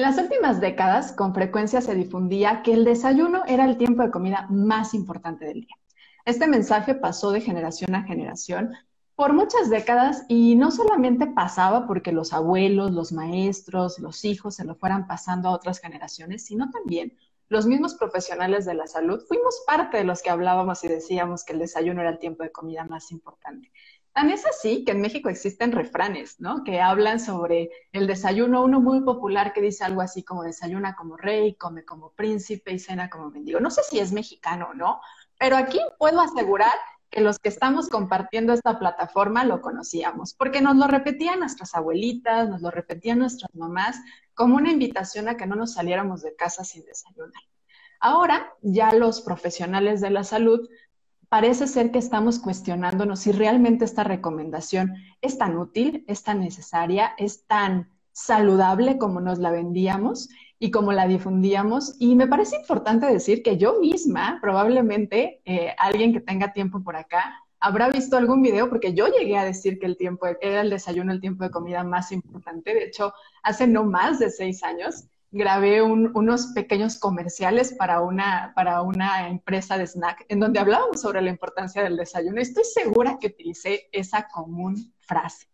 En las últimas décadas, con frecuencia se difundía que el desayuno era el tiempo de comida más importante del día. Este mensaje pasó de generación a generación por muchas décadas y no solamente pasaba porque los abuelos, los maestros, los hijos se lo fueran pasando a otras generaciones, sino también los mismos profesionales de la salud fuimos parte de los que hablábamos y decíamos que el desayuno era el tiempo de comida más importante. Tan es así que en México existen refranes, ¿no? Que hablan sobre el desayuno, uno muy popular que dice algo así como desayuna como rey, come como príncipe y cena como mendigo. No sé si es mexicano o no, pero aquí puedo asegurar que los que estamos compartiendo esta plataforma lo conocíamos, porque nos lo repetían nuestras abuelitas, nos lo repetían nuestras mamás, como una invitación a que no nos saliéramos de casa sin desayunar. Ahora ya los profesionales de la salud parece ser que estamos cuestionándonos si realmente esta recomendación es tan útil, es tan necesaria, es tan saludable como nos la vendíamos y como la difundíamos. Y me parece importante decir que yo misma, probablemente eh, alguien que tenga tiempo por acá, habrá visto algún video, porque yo llegué a decir que el tiempo era el desayuno, el tiempo de comida más importante. De hecho, hace no más de seis años grabé unos pequeños comerciales para una, para una empresa de snack en donde hablábamos sobre la importancia del desayuno. Estoy segura que utilicé esa común frase.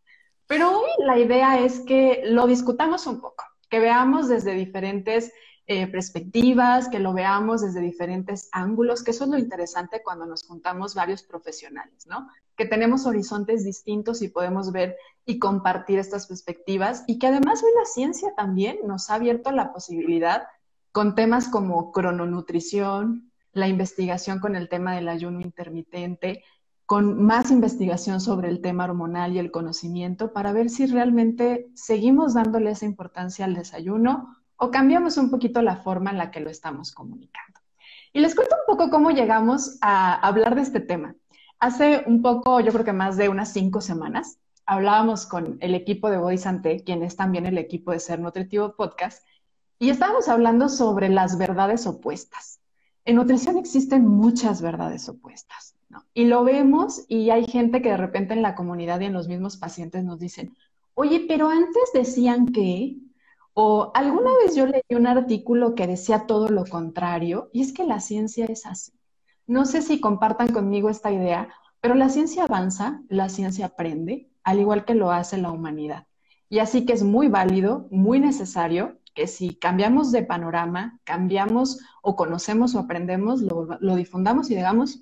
Pero hoy la idea es que lo discutamos un poco, que veamos desde diferentes eh, perspectivas, que lo veamos desde diferentes ángulos, que eso es lo interesante cuando nos juntamos varios profesionales, ¿no? Que tenemos horizontes distintos y podemos ver y compartir estas perspectivas y que además hoy la ciencia también nos ha abierto la posibilidad con temas como crononutrición, la investigación con el tema del ayuno intermitente, con más investigación sobre el tema hormonal y el conocimiento para ver si realmente seguimos dándole esa importancia al desayuno o cambiamos un poquito la forma en la que lo estamos comunicando. Y les cuento un poco cómo llegamos a hablar de este tema. Hace un poco, yo creo que más de unas cinco semanas, hablábamos con el equipo de Body Santé, quien es también el equipo de Ser Nutritivo Podcast, y estábamos hablando sobre las verdades opuestas. En nutrición existen muchas verdades opuestas. Y lo vemos y hay gente que de repente en la comunidad y en los mismos pacientes nos dicen, oye, pero antes decían que, o alguna vez yo leí un artículo que decía todo lo contrario, y es que la ciencia es así. No sé si compartan conmigo esta idea, pero la ciencia avanza, la ciencia aprende, al igual que lo hace la humanidad. Y así que es muy válido, muy necesario que si cambiamos de panorama, cambiamos o conocemos o aprendemos, lo, difundamos y digamos,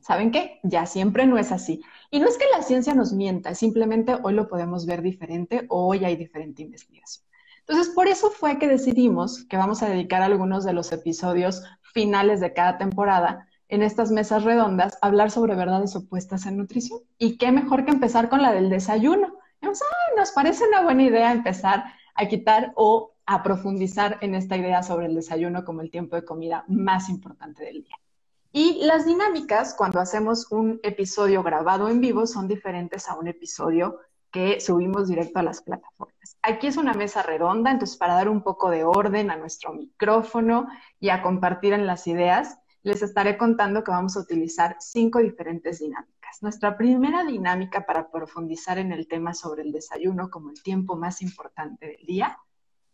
¿saben qué? Ya siempre no es así. Y no es que la ciencia nos mienta, simplemente hoy lo podemos ver diferente o hoy hay diferente investigación. Entonces, por eso fue que decidimos que vamos a dedicar algunos de los episodios finales de cada temporada en estas mesas redondas hablar sobre verdades opuestas en nutrición. Y qué mejor que empezar con la del desayuno. nos parece una buena idea empezar a quitar o a profundizar en esta idea sobre el desayuno como el tiempo de comida más importante del día. Y las dinámicas cuando hacemos un episodio grabado en vivo son diferentes a un episodio que subimos directo a las plataformas. Aquí es una mesa redonda, entonces para dar un poco de orden a nuestro micrófono y a compartir en las ideas, les estaré contando que vamos a utilizar cinco diferentes dinámicas. Nuestra primera dinámica para profundizar en el tema sobre el desayuno como el tiempo más importante del día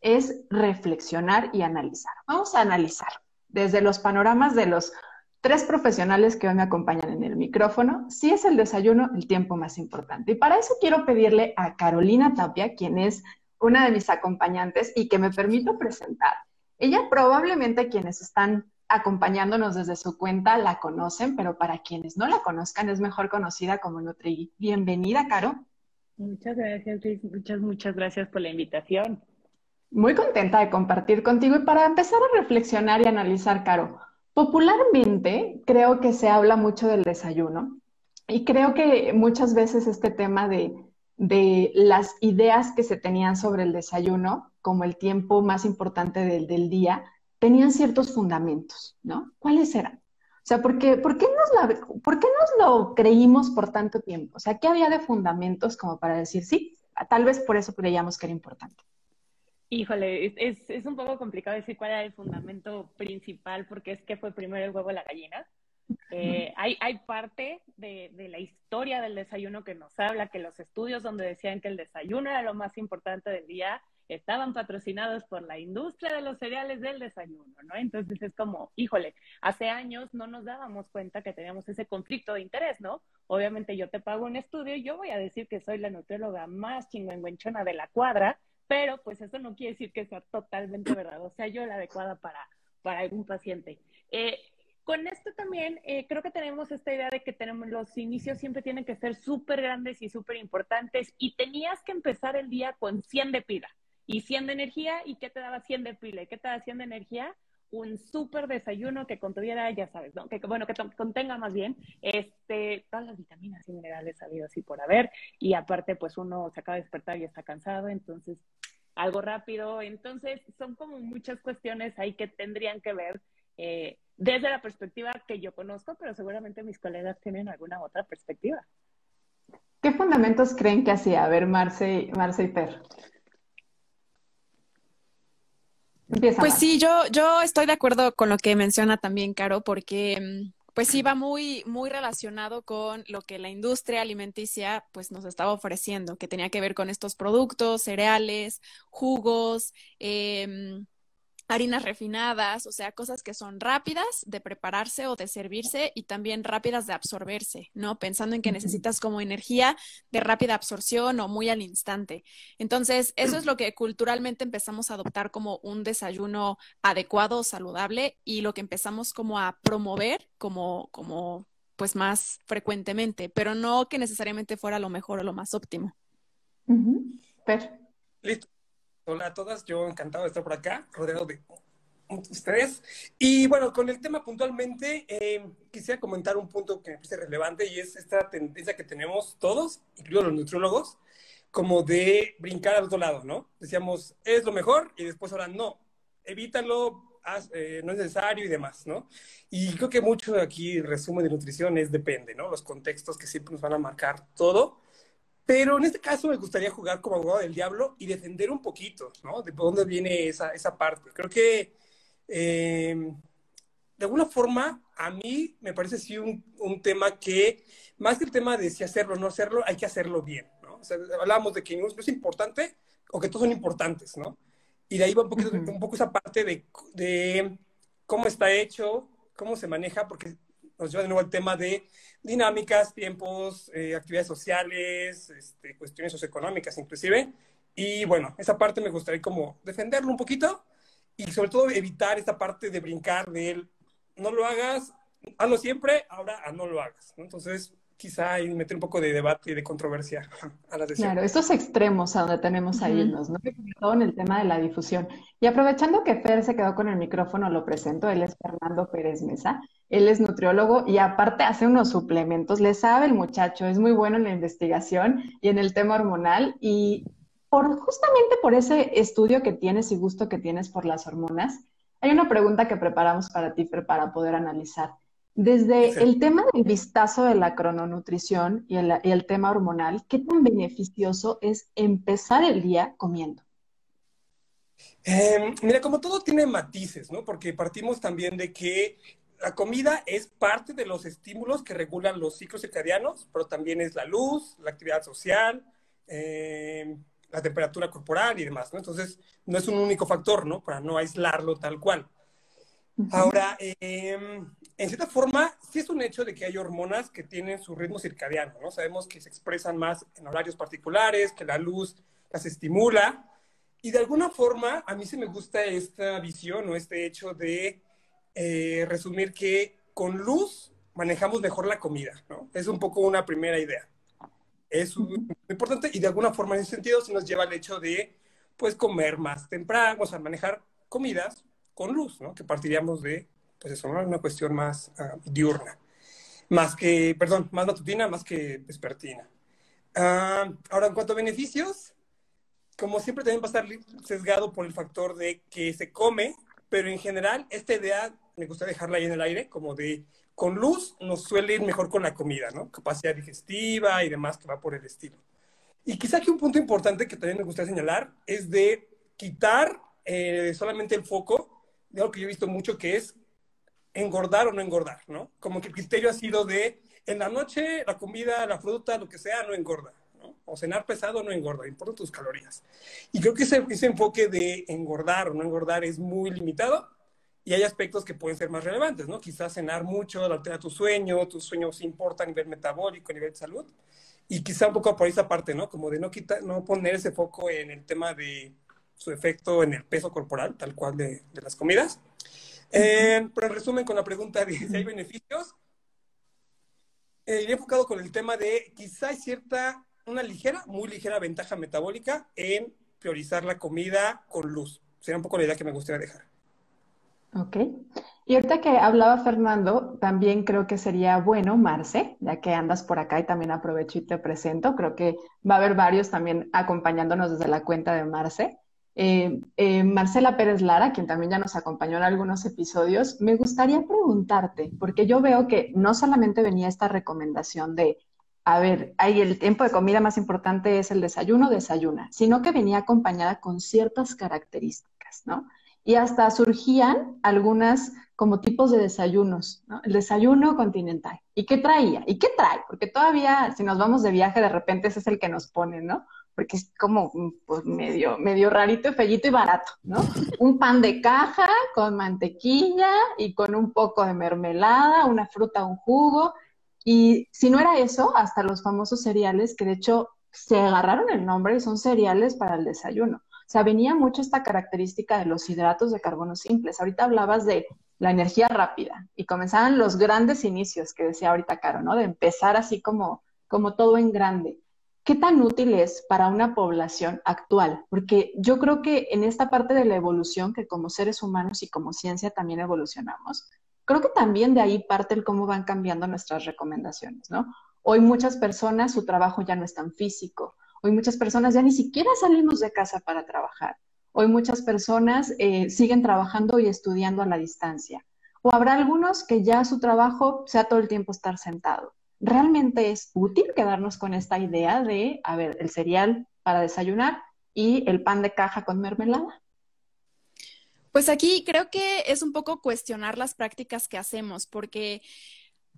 es reflexionar y analizar. Vamos a analizar desde los panoramas de los tres profesionales que hoy me acompañan en el micrófono, si es el desayuno el tiempo más importante. Y para eso quiero pedirle a Carolina Tapia, quien es una de mis acompañantes y que me permito presentar. Ella probablemente quienes están acompañándonos desde su cuenta la conocen, pero para quienes no la conozcan es mejor conocida como Nutri. Bienvenida, Caro. Muchas gracias, Luis. Muchas, muchas gracias por la invitación. Muy contenta de compartir contigo y para empezar a reflexionar y analizar, Caro, Popularmente creo que se habla mucho del desayuno y creo que muchas veces este tema de, las ideas que se tenían sobre el desayuno como el tiempo más importante del, día tenían ciertos fundamentos, ¿no? ¿Cuáles eran? O sea, ¿por qué, por, qué nos ¿por qué nos lo creímos por tanto tiempo? O sea, ¿qué había de fundamentos como para decir, sí, tal vez por eso creíamos que era importante? Híjole, es, es, un poco complicado decir cuál era el fundamento principal, porque es que fue primero el huevo o la gallina. Eh, hay, hay parte de, de, la historia del desayuno que nos habla, que los estudios donde decían que el desayuno era lo más importante del día, estaban patrocinados por la industria de los cereales del desayuno, ¿no? Entonces es como, híjole, hace años no nos dábamos cuenta que teníamos ese conflicto de interés, ¿no? Obviamente yo te pago un estudio y yo voy a decir que soy la nutrióloga más chingüengüenchona de la cuadra, pero pues eso no quiere decir que sea totalmente verdad, o sea, yo la adecuada para, para algún paciente. Eh, con esto también eh, creo que tenemos esta idea de que tenemos los inicios siempre tienen que ser súper grandes y súper importantes y tenías que empezar el día con 100 de pila y 100 de energía y ¿qué te daba 100 de pila y qué te daba 100 de energía? Un súper desayuno que contuviera, ya sabes, ¿no? Que, bueno, que contenga más bien este, todas las vitaminas y minerales sabidos así por haber y aparte pues uno se acaba de despertar y está cansado, entonces algo rápido, entonces son como muchas cuestiones ahí que tendrían que ver eh, desde la perspectiva que yo conozco, pero seguramente mis colegas tienen alguna otra perspectiva. ¿Qué fundamentos creen que hacía? A ver, Marce, Marce y Per. Pues sí, yo, yo estoy de acuerdo con lo que menciona también Caro, porque mm, pues sí va muy, muy relacionado con lo que la industria alimenticia pues nos estaba ofreciendo, que tenía que ver con estos productos, cereales, jugos, eh, harinas refinadas, o sea, cosas que son rápidas de prepararse o de servirse y también rápidas de absorberse, ¿no? Pensando en que necesitas como energía de rápida absorción o muy al instante. Entonces, eso es lo que culturalmente empezamos a adoptar como un desayuno adecuado, saludable y lo que empezamos como a promover como, como pues más frecuentemente, pero no que necesariamente fuera lo mejor o lo más óptimo. Listo. Hola a todas, yo encantado de estar por acá, rodeado de ustedes. Y bueno, con el tema puntualmente, eh, quisiera comentar un punto que me parece relevante y es esta tendencia que tenemos todos, incluidos los nutriólogos, como de brincar al otro lado, ¿no? Decíamos, es lo mejor y después ahora no, evítalo, eh, no es necesario y demás, ¿no? Y creo que mucho aquí, resumen de nutrición, es depende, ¿no? Los contextos que siempre nos van a marcar todo. Pero en este caso me gustaría jugar como abogado del diablo y defender un poquito, ¿no? De dónde viene esa, esa parte. Creo que eh, de alguna forma a mí me parece sí un, un, tema que, más que el tema de si hacerlo o no hacerlo, hay que hacerlo bien, ¿no? O sea, hablábamos de que no es importante o que todos son importantes, ¿no? Y de ahí va un, poquito, un poco esa parte de, de cómo está hecho, cómo se maneja, porque nos lleva de nuevo al tema de dinámicas, tiempos, eh, actividades sociales, este, cuestiones socioeconómicas inclusive. Y bueno, esa parte me gustaría como defenderlo un poquito y sobre todo evitar esta parte de brincar de él, no lo hagas, hazlo siempre, ahora no lo hagas. Entonces, quizá y meter un poco de debate y de controversia a la decisión. Claro, estos extremos a donde tenemos a irnos, ¿no? todo en el tema de la difusión. Y aprovechando que Fer se quedó con el micrófono, lo presento, él es Fernando Pérez Mesa, él es nutriólogo y aparte hace unos suplementos, le sabe el muchacho, es muy bueno en la investigación y en el tema hormonal y por, justamente por ese estudio que tienes y gusto que tienes por las hormonas, hay una pregunta que preparamos para ti, Fer, para poder analizar. Desde el tema del vistazo de la crononutrición y el, tema hormonal, ¿qué tan beneficioso es empezar el día comiendo? Em, mira, como todo tiene matices, ¿no? Porque partimos también de que la comida es parte de los estímulos que regulan los ciclos circadianos, pero también es la luz, la actividad social, em, la temperatura corporal y demás, ¿no? Entonces, no es un único factor, ¿no? Para no aislarlo tal cual. Ahora, em, en cierta forma, sí es un hecho de que hay hormonas que tienen su ritmo circadiano, ¿no? Sabemos que se expresan más en horarios particulares, que la luz las estimula. Y de alguna forma, a mí sí me gusta esta visión o este hecho de eh, resumir que con luz manejamos mejor la comida, ¿no? Es un poco una primera idea. Es muy importante y de alguna forma en ese sentido se nos lleva al hecho de, pues, comer más temprano, o sea, manejar comidas con luz, ¿no? Que partiríamos de, pues eso, ¿no? Una cuestión más uh, diurna. Más que, perdón, más matutina, más que vespertina. Uh, ahora, en cuanto a beneficios, como siempre también va a estar sesgado por el factor de que se come, pero en general esta idea me gusta dejarla ahí en el aire, como de con luz nos suele ir mejor con la comida, ¿no? Capacidad digestiva y demás que va por el estilo. Y quizá que un punto importante que también me gustaría señalar es de quitar eh, solamente el foco de algo que yo he visto mucho, que es engordar o no engordar, ¿no? Como que el criterio ha sido de, en la noche, la comida, la fruta, lo que sea, no engorda, ¿no? O cenar pesado no engorda, importa tus calorías. Y creo que ese, ese enfoque de engordar o no engordar es muy limitado y hay aspectos que pueden ser más relevantes, ¿no? Quizás cenar mucho altera tu sueño, tus sueños importan a nivel metabólico, a nivel de salud. Y quizá un poco por esa parte, ¿no? Como de no, quitar, no poner ese foco en el tema de su efecto en el peso corporal, tal cual de, de las comidas. Eh, pero en resumen, con la pregunta de si hay beneficios, eh, iría enfocado con el tema de quizá hay cierta, una ligera, muy ligera ventaja metabólica en priorizar la comida con luz. Sería un poco la idea que me gustaría dejar. Ok. Y ahorita que hablaba Fernando, también creo que sería bueno, Marce, ya que andas por acá y también aprovecho y te presento. Creo que va a haber varios también acompañándonos desde la cuenta de Marce. Eh, eh, Marcela Pérez Lara, quien también ya nos acompañó en algunos episodios, me gustaría preguntarte, porque yo veo que no solamente venía esta recomendación de, a ver, hay el tiempo de comida más importante es el desayuno, desayuna, sino que venía acompañada con ciertas características, ¿no? Y hasta surgían algunas como tipos de desayunos, ¿no? El desayuno continental. ¿Y qué traía? ¿Y qué trae? Porque todavía, si nos vamos de viaje, de repente ese es el que nos pone, ¿no? Porque es como pues, medio, medio rarito, fellito y barato, ¿no? Un pan de caja con mantequilla y con un poco de mermelada, una fruta, un jugo. Y si no era eso, hasta los famosos cereales, que de hecho se agarraron el nombre y son cereales para el desayuno sea, venía mucho esta característica de los hidratos de carbono simples. Ahorita hablabas de la energía rápida y comenzaban los grandes inicios que decía ahorita Caro, ¿no? De empezar así como, como todo en grande. ¿Qué tan útil es para una población actual? Porque yo creo que en esta parte de la evolución, que como seres humanos y como ciencia también evolucionamos, creo que también de ahí parte el cómo van cambiando nuestras recomendaciones, ¿no? Hoy muchas personas, su trabajo ya no es tan físico, Hoy muchas personas ya ni siquiera salimos de casa para trabajar. Hoy muchas personas eh, siguen trabajando y estudiando a la distancia. O habrá algunos que ya su trabajo sea todo el tiempo estar sentado. ¿Realmente es útil quedarnos con esta idea de, a ver, el cereal para desayunar y el pan de caja con mermelada? Pues aquí creo que es un poco cuestionar las prácticas que hacemos, porque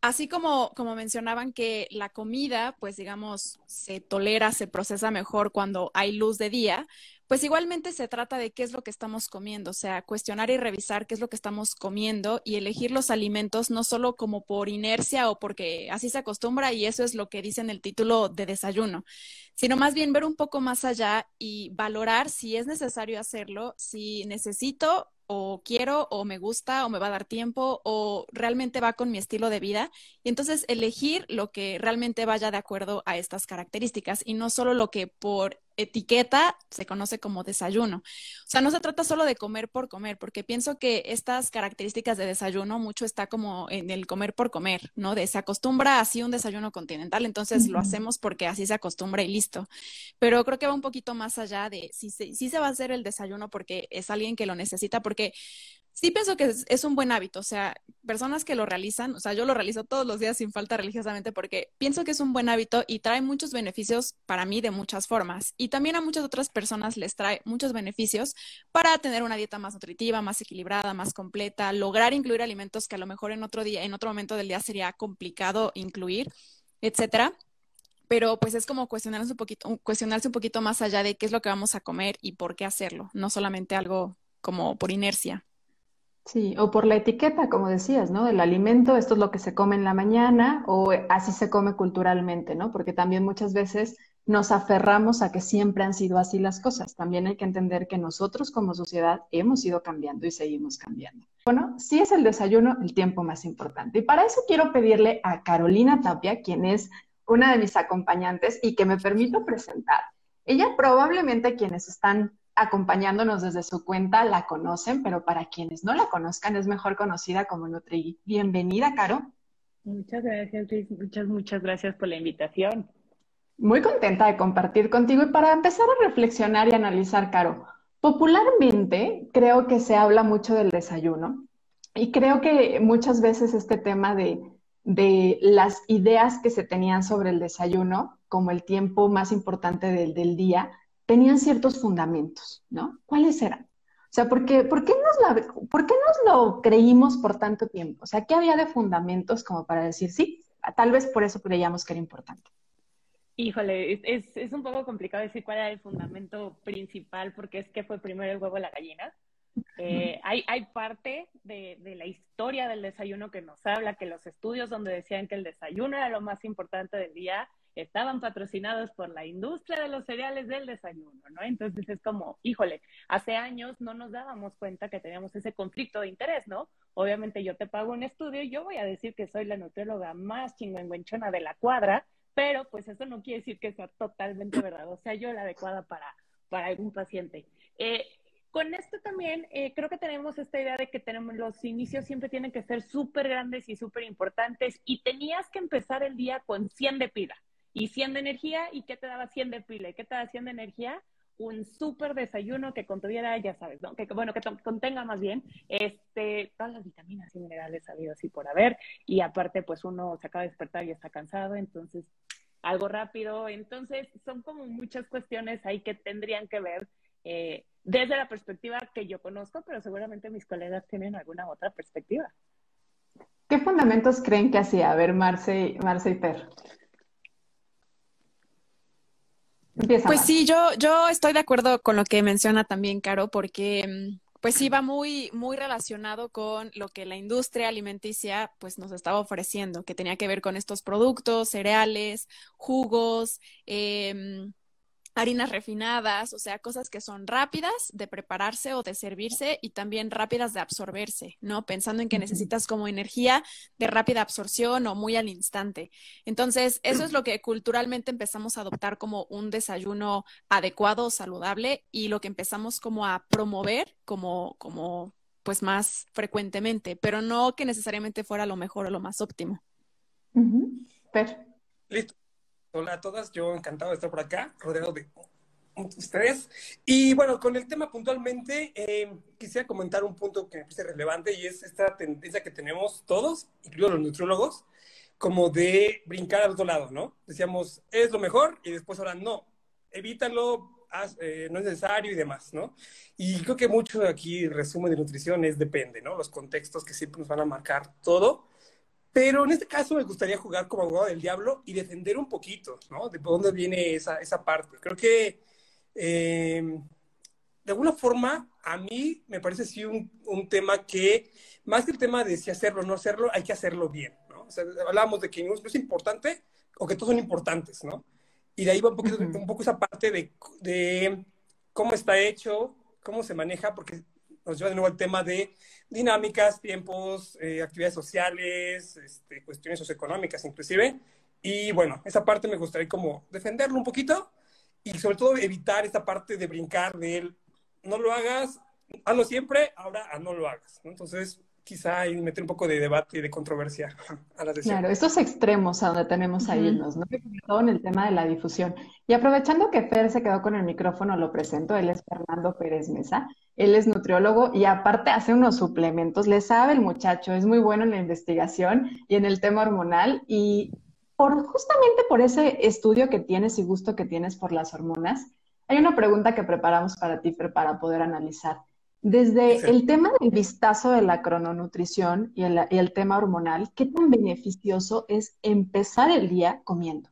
Así como, como mencionaban que la comida, pues digamos, se tolera, se procesa mejor cuando hay luz de día, pues igualmente se trata de qué es lo que estamos comiendo, o sea, cuestionar y revisar qué es lo que estamos comiendo y elegir los alimentos no solo como por inercia o porque así se acostumbra y eso es lo que dice en el título de desayuno, sino más bien ver un poco más allá y valorar si es necesario hacerlo, si necesito o quiero o me gusta o me va a dar tiempo o realmente va con mi estilo de vida. Y entonces elegir lo que realmente vaya de acuerdo a estas características y no solo lo que por etiqueta se conoce como desayuno. O sea, no se trata solo de comer por comer, porque pienso que estas características de desayuno mucho está como en el comer por comer, ¿no? De se acostumbra así un desayuno continental, entonces lo hacemos porque así se acostumbra y listo. Pero creo que va un poquito más allá de si si se va a hacer el desayuno porque es alguien que lo necesita, porque sí pienso que es, un buen hábito, o sea, personas que lo realizan, o sea, yo lo realizo todos los días sin falta religiosamente porque pienso que es un buen hábito y trae muchos beneficios para mí de muchas formas. Y también a muchas otras personas les trae muchos beneficios para tener una dieta más nutritiva, más equilibrada, más completa, lograr incluir alimentos que a lo mejor en otro día, en otro momento del día sería complicado incluir, etcétera pero pues es como cuestionarse un poquito, cuestionarse un poquito más allá de qué es lo que vamos a comer y por qué hacerlo, no solamente algo como por inercia. Sí, o por la etiqueta, como decías, ¿no? Del alimento, esto es lo que se come en la mañana o así se come culturalmente, ¿no? Porque también muchas veces nos aferramos a que siempre han sido así las cosas. También hay que entender que nosotros como sociedad hemos ido cambiando y seguimos cambiando. Bueno, sí es el desayuno el tiempo más importante. Y para eso quiero pedirle a Carolina Tapia, quien es una de mis acompañantes y que me permito presentar. Ella probablemente quienes están acompañándonos desde su cuenta la conocen, pero para quienes no la conozcan es mejor conocida como Nutri. Bienvenida, Caro. Muchas gracias, Luis. Muchas, muchas gracias por la invitación. Muy contenta de compartir contigo y para empezar a reflexionar y analizar, Caro, popularmente creo que se habla mucho del desayuno y creo que muchas veces este tema de, de las ideas que se tenían sobre el desayuno como el tiempo más importante del, del día, tenían ciertos fundamentos, ¿no? ¿Cuáles eran? O sea, ¿por qué, por, qué nos ¿por qué nos lo creímos por tanto tiempo? O sea, ¿qué había de fundamentos como para decir, sí, tal vez por eso creíamos que era importante? Híjole, es, es, un poco complicado decir cuál era el fundamento principal, porque es que fue primero el huevo la gallina. Eh, hay, hay parte de, de, la historia del desayuno que nos habla que los estudios donde decían que el desayuno era lo más importante del día estaban patrocinados por la industria de los cereales del desayuno, ¿no? Entonces es como, híjole, hace años no nos dábamos cuenta que teníamos ese conflicto de interés, ¿no? Obviamente yo te pago un estudio y yo voy a decir que soy la nutrióloga más chingüengüenchona de la cuadra, pero pues eso no quiere decir que sea totalmente verdad, o sea, yo la adecuada para, para algún paciente. Eh, con esto también eh, creo que tenemos esta idea de que tenemos los inicios siempre tienen que ser súper grandes y súper importantes y tenías que empezar el día con 100 de pila y 100 de energía y qué te daba 100 de pila qué te daba 100 de energía un súper desayuno que contuviera, ya sabes, ¿no? que bueno, que contenga más bien este, todas las vitaminas y minerales sabidos y por haber, y aparte pues uno se acaba de despertar y está cansado, entonces algo rápido, entonces son como muchas cuestiones ahí que tendrían que ver eh, desde la perspectiva que yo conozco, pero seguramente mis colegas tienen alguna otra perspectiva. ¿Qué fundamentos creen que hacía? A ver, Marce, Marce y Per. Pues sí, yo, yo estoy de acuerdo con lo que menciona también Caro, porque mm, pues sí va muy, muy relacionado con lo que la industria alimenticia pues nos estaba ofreciendo, que tenía que ver con estos productos, cereales, jugos, eh, harinas refinadas, o sea, cosas que son rápidas de prepararse o de servirse y también rápidas de absorberse, ¿no? Pensando en que necesitas como energía de rápida absorción o muy al instante. Entonces, eso es lo que culturalmente empezamos a adoptar como un desayuno adecuado, saludable y lo que empezamos como a promover como, como pues más frecuentemente, pero no que necesariamente fuera lo mejor o lo más óptimo. Listo. Hola a todas, yo encantado de estar por acá, rodeado de ustedes. Y bueno, con el tema puntualmente, eh, quisiera comentar un punto que me parece relevante y es esta tendencia que tenemos todos, incluidos los nutriólogos, como de brincar al otro lado, ¿no? Decíamos, es lo mejor y después ahora no, evítalo, eh, no es necesario y demás, ¿no? Y creo que mucho aquí, resumen de nutrición, es depende, ¿no? Los contextos que siempre nos van a marcar todo. Pero en este caso me gustaría jugar como abogado del diablo y defender un poquito, ¿no? De dónde viene esa, esa parte. Creo que eh, de alguna forma a mí me parece sí un, un, tema que, más que el tema de si hacerlo o no hacerlo, hay que hacerlo bien, ¿no? O sea, hablábamos de que no es importante o que todos son importantes, ¿no? Y de ahí va un, poquito, un poco esa parte de, de cómo está hecho, cómo se maneja, porque nos lleva de nuevo al tema de dinámicas, tiempos, eh, actividades sociales, este, cuestiones socioeconómicas inclusive. Y bueno, esa parte me gustaría como defenderlo un poquito y sobre todo evitar esta parte de brincar de él, no lo hagas, hazlo siempre, ahora no lo hagas. Entonces, quizá ahí meter un poco de debate y de controversia a la decisión. Claro, estos extremos a donde tenemos a irnos, ¿no? Todo en el tema de la difusión. Y aprovechando que Fer se quedó con el micrófono, lo presento. Él es Fernando Pérez Mesa. Él es nutriólogo y aparte hace unos suplementos. Le sabe el muchacho, es muy bueno en la investigación y en el tema hormonal. Y por, justamente por ese estudio que tienes y gusto que tienes por las hormonas, hay una pregunta que preparamos para ti, Fer, para poder analizar. Desde el tema del vistazo de la crononutrición y el, tema hormonal, ¿qué tan beneficioso es empezar el día comiendo?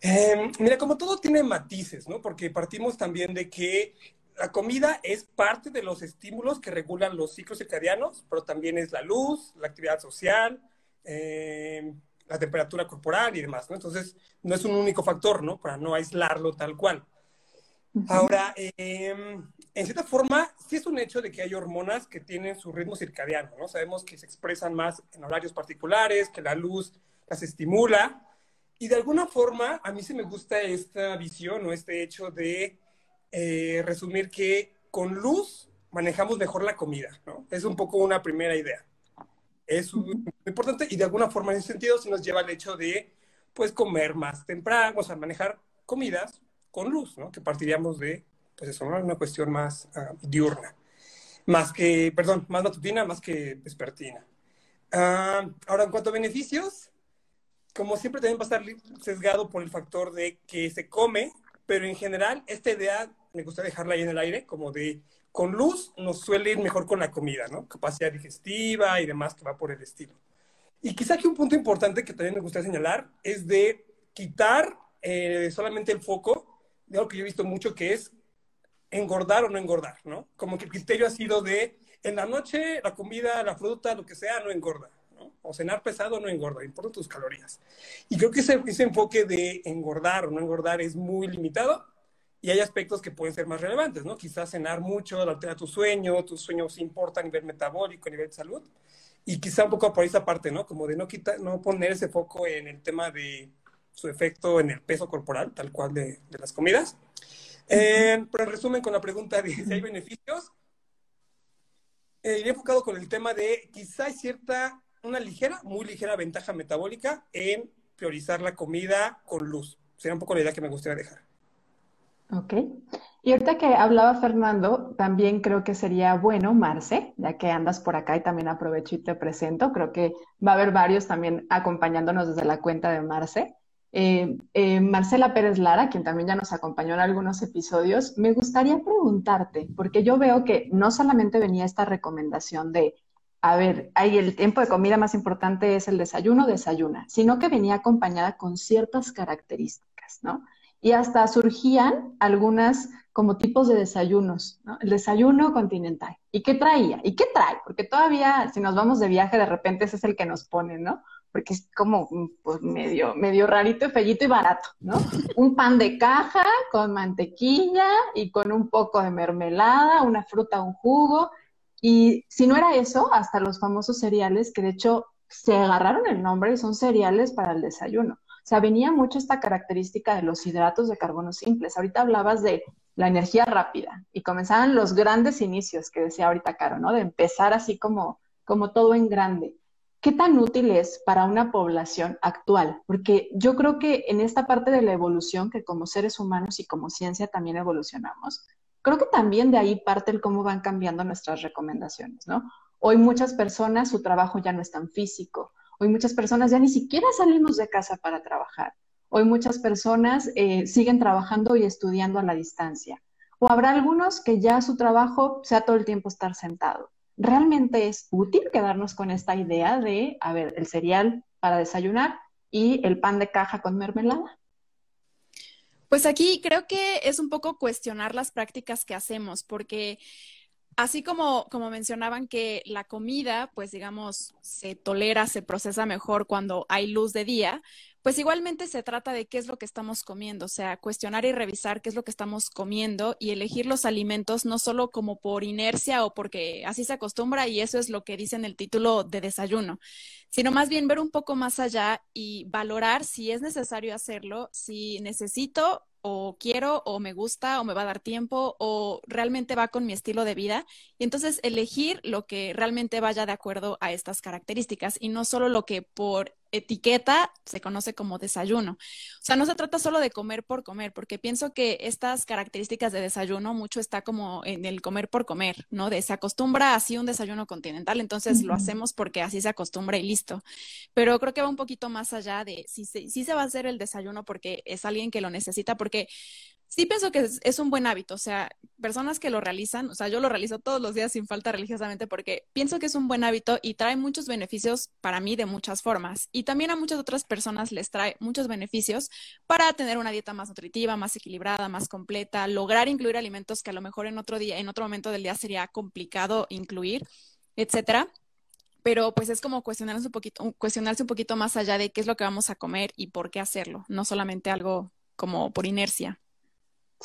Em, mira, como todo tiene matices, ¿no? Porque partimos también de que la comida es parte de los estímulos que regulan los ciclos circadianos, pero también es la luz, la actividad social, em, la temperatura corporal y demás, ¿no? Entonces, no es un único factor, ¿no? Para no aislarlo tal cual. Ahora, em, en cierta forma, sí es un hecho de que hay hormonas que tienen su ritmo circadiano, ¿no? Sabemos que se expresan más en horarios particulares, que la luz las estimula. Y de alguna forma, a mí sí me gusta esta visión o este hecho de eh, resumir que con luz manejamos mejor la comida, ¿no? Es un poco una primera idea. Es muy importante y de alguna forma en ese sentido sí nos lleva al hecho de, pues, comer más temprano, o sea, manejar comidas con luz, ¿no? Que partiríamos de, pues eso, ¿no? Una cuestión más ah, diurna. Más que, perdón, más matutina, más que vespertina. Ah, ahora, en cuanto a beneficios, como siempre también va a estar sesgado por el factor de que se come, pero en general esta idea me gusta dejarla ahí en el aire, como de con luz nos suele ir mejor con la comida, ¿no? Capacidad digestiva y demás que va por el estilo. Y quizá que un punto importante que también me gustaría señalar es de quitar eh, solamente el foco de algo que yo he visto mucho que es engordar o no engordar, ¿no? Como que el criterio ha sido de en la noche la comida, la fruta, lo que sea, no engorda, ¿no? O cenar pesado no engorda, importan tus calorías. Y creo que ese, ese enfoque de engordar o no engordar es muy limitado y hay aspectos que pueden ser más relevantes, ¿no? Quizás cenar mucho altera tu sueño, tus sueños importan a nivel metabólico, a nivel de salud, y quizá un poco por esa parte, ¿no? Como de no, quitar, no poner ese foco en el tema de su efecto en el peso corporal, tal cual de, de las comidas. Eh, pero en resumen, con la pregunta de si hay beneficios, eh, he enfocado con el tema de quizá hay cierta, una ligera, muy ligera ventaja metabólica en priorizar la comida con luz. Sería un poco la idea que me gustaría dejar. Ok. Y ahorita que hablaba Fernando, también creo que sería bueno, Marce, ya que andas por acá y también aprovecho y te presento, creo que va a haber varios también acompañándonos desde la cuenta de Marce. Eh, eh, Marcela Pérez Lara, quien también ya nos acompañó en algunos episodios, me gustaría preguntarte, porque yo veo que no solamente venía esta recomendación de, a ver, hay el tiempo de comida más importante es el desayuno, desayuna, sino que venía acompañada con ciertas características, ¿no? y hasta surgían algunas como tipos de desayunos, ¿no? El desayuno continental. ¿Y qué traía? ¿Y qué trae? Porque todavía, si nos vamos de viaje, de repente ese es el que nos ponen, ¿no? Porque es como pues, medio, medio rarito, fellito y barato, ¿no? Un pan de caja con mantequilla y con un poco de mermelada, una fruta, un jugo. Y si no era eso, hasta los famosos cereales, que de hecho se agarraron el nombre y son cereales para el desayuno. O sea, venía mucho esta característica de los hidratos de carbono simples. Ahorita hablabas de la energía rápida y comenzaban los grandes inicios que decía ahorita Caro, ¿no? De empezar así como, como todo en grande. ¿Qué tan útil es para una población actual? Porque yo creo que en esta parte de la evolución, que como seres humanos y como ciencia también evolucionamos, creo que también de ahí parte el cómo van cambiando nuestras recomendaciones, ¿no? Hoy muchas personas, su trabajo ya no es tan físico, Hoy muchas personas ya ni siquiera salimos de casa para trabajar. Hoy muchas personas eh, siguen trabajando y estudiando a la distancia. O habrá algunos que ya su trabajo sea todo el tiempo estar sentado. ¿Realmente es útil quedarnos con esta idea de, a ver, el cereal para desayunar y el pan de caja con mermelada? Pues aquí creo que es un poco cuestionar las prácticas que hacemos, porque así como, como mencionaban que la comida, pues digamos, se tolera, se procesa mejor cuando hay luz de día, pues igualmente se trata de qué es lo que estamos comiendo, o sea, cuestionar y revisar qué es lo que estamos comiendo y elegir los alimentos no solo como por inercia o porque así se acostumbra y eso es lo que dice en el título de desayuno, sino más bien ver un poco más allá y valorar si es necesario hacerlo, si necesito o quiero o me gusta o me va a dar tiempo o realmente va con mi estilo de vida. Y entonces elegir lo que realmente vaya de acuerdo a estas características y no solo lo que por etiqueta se conoce como desayuno. O sea, no se trata solo de comer por comer, porque pienso que estas características de desayuno mucho está como en el comer por comer, ¿no? De se acostumbra así un desayuno continental, entonces lo hacemos porque así se acostumbra y listo. Pero creo que va un poquito más allá de si se, si se va a hacer el desayuno porque es alguien que lo necesita, porque sí pienso que es, un buen hábito, o sea, personas que lo realizan, o sea, yo lo realizo todos los días sin falta religiosamente porque pienso que es un buen hábito y trae muchos beneficios para mí de muchas formas. Y también a muchas otras personas les trae muchos beneficios para tener una dieta más nutritiva, más equilibrada, más completa, lograr incluir alimentos que a lo mejor en otro día, en otro momento del día sería complicado incluir, etcétera pero pues es como cuestionarse un poquito, cuestionarse un poquito más allá de qué es lo que vamos a comer y por qué hacerlo, no solamente algo como por inercia.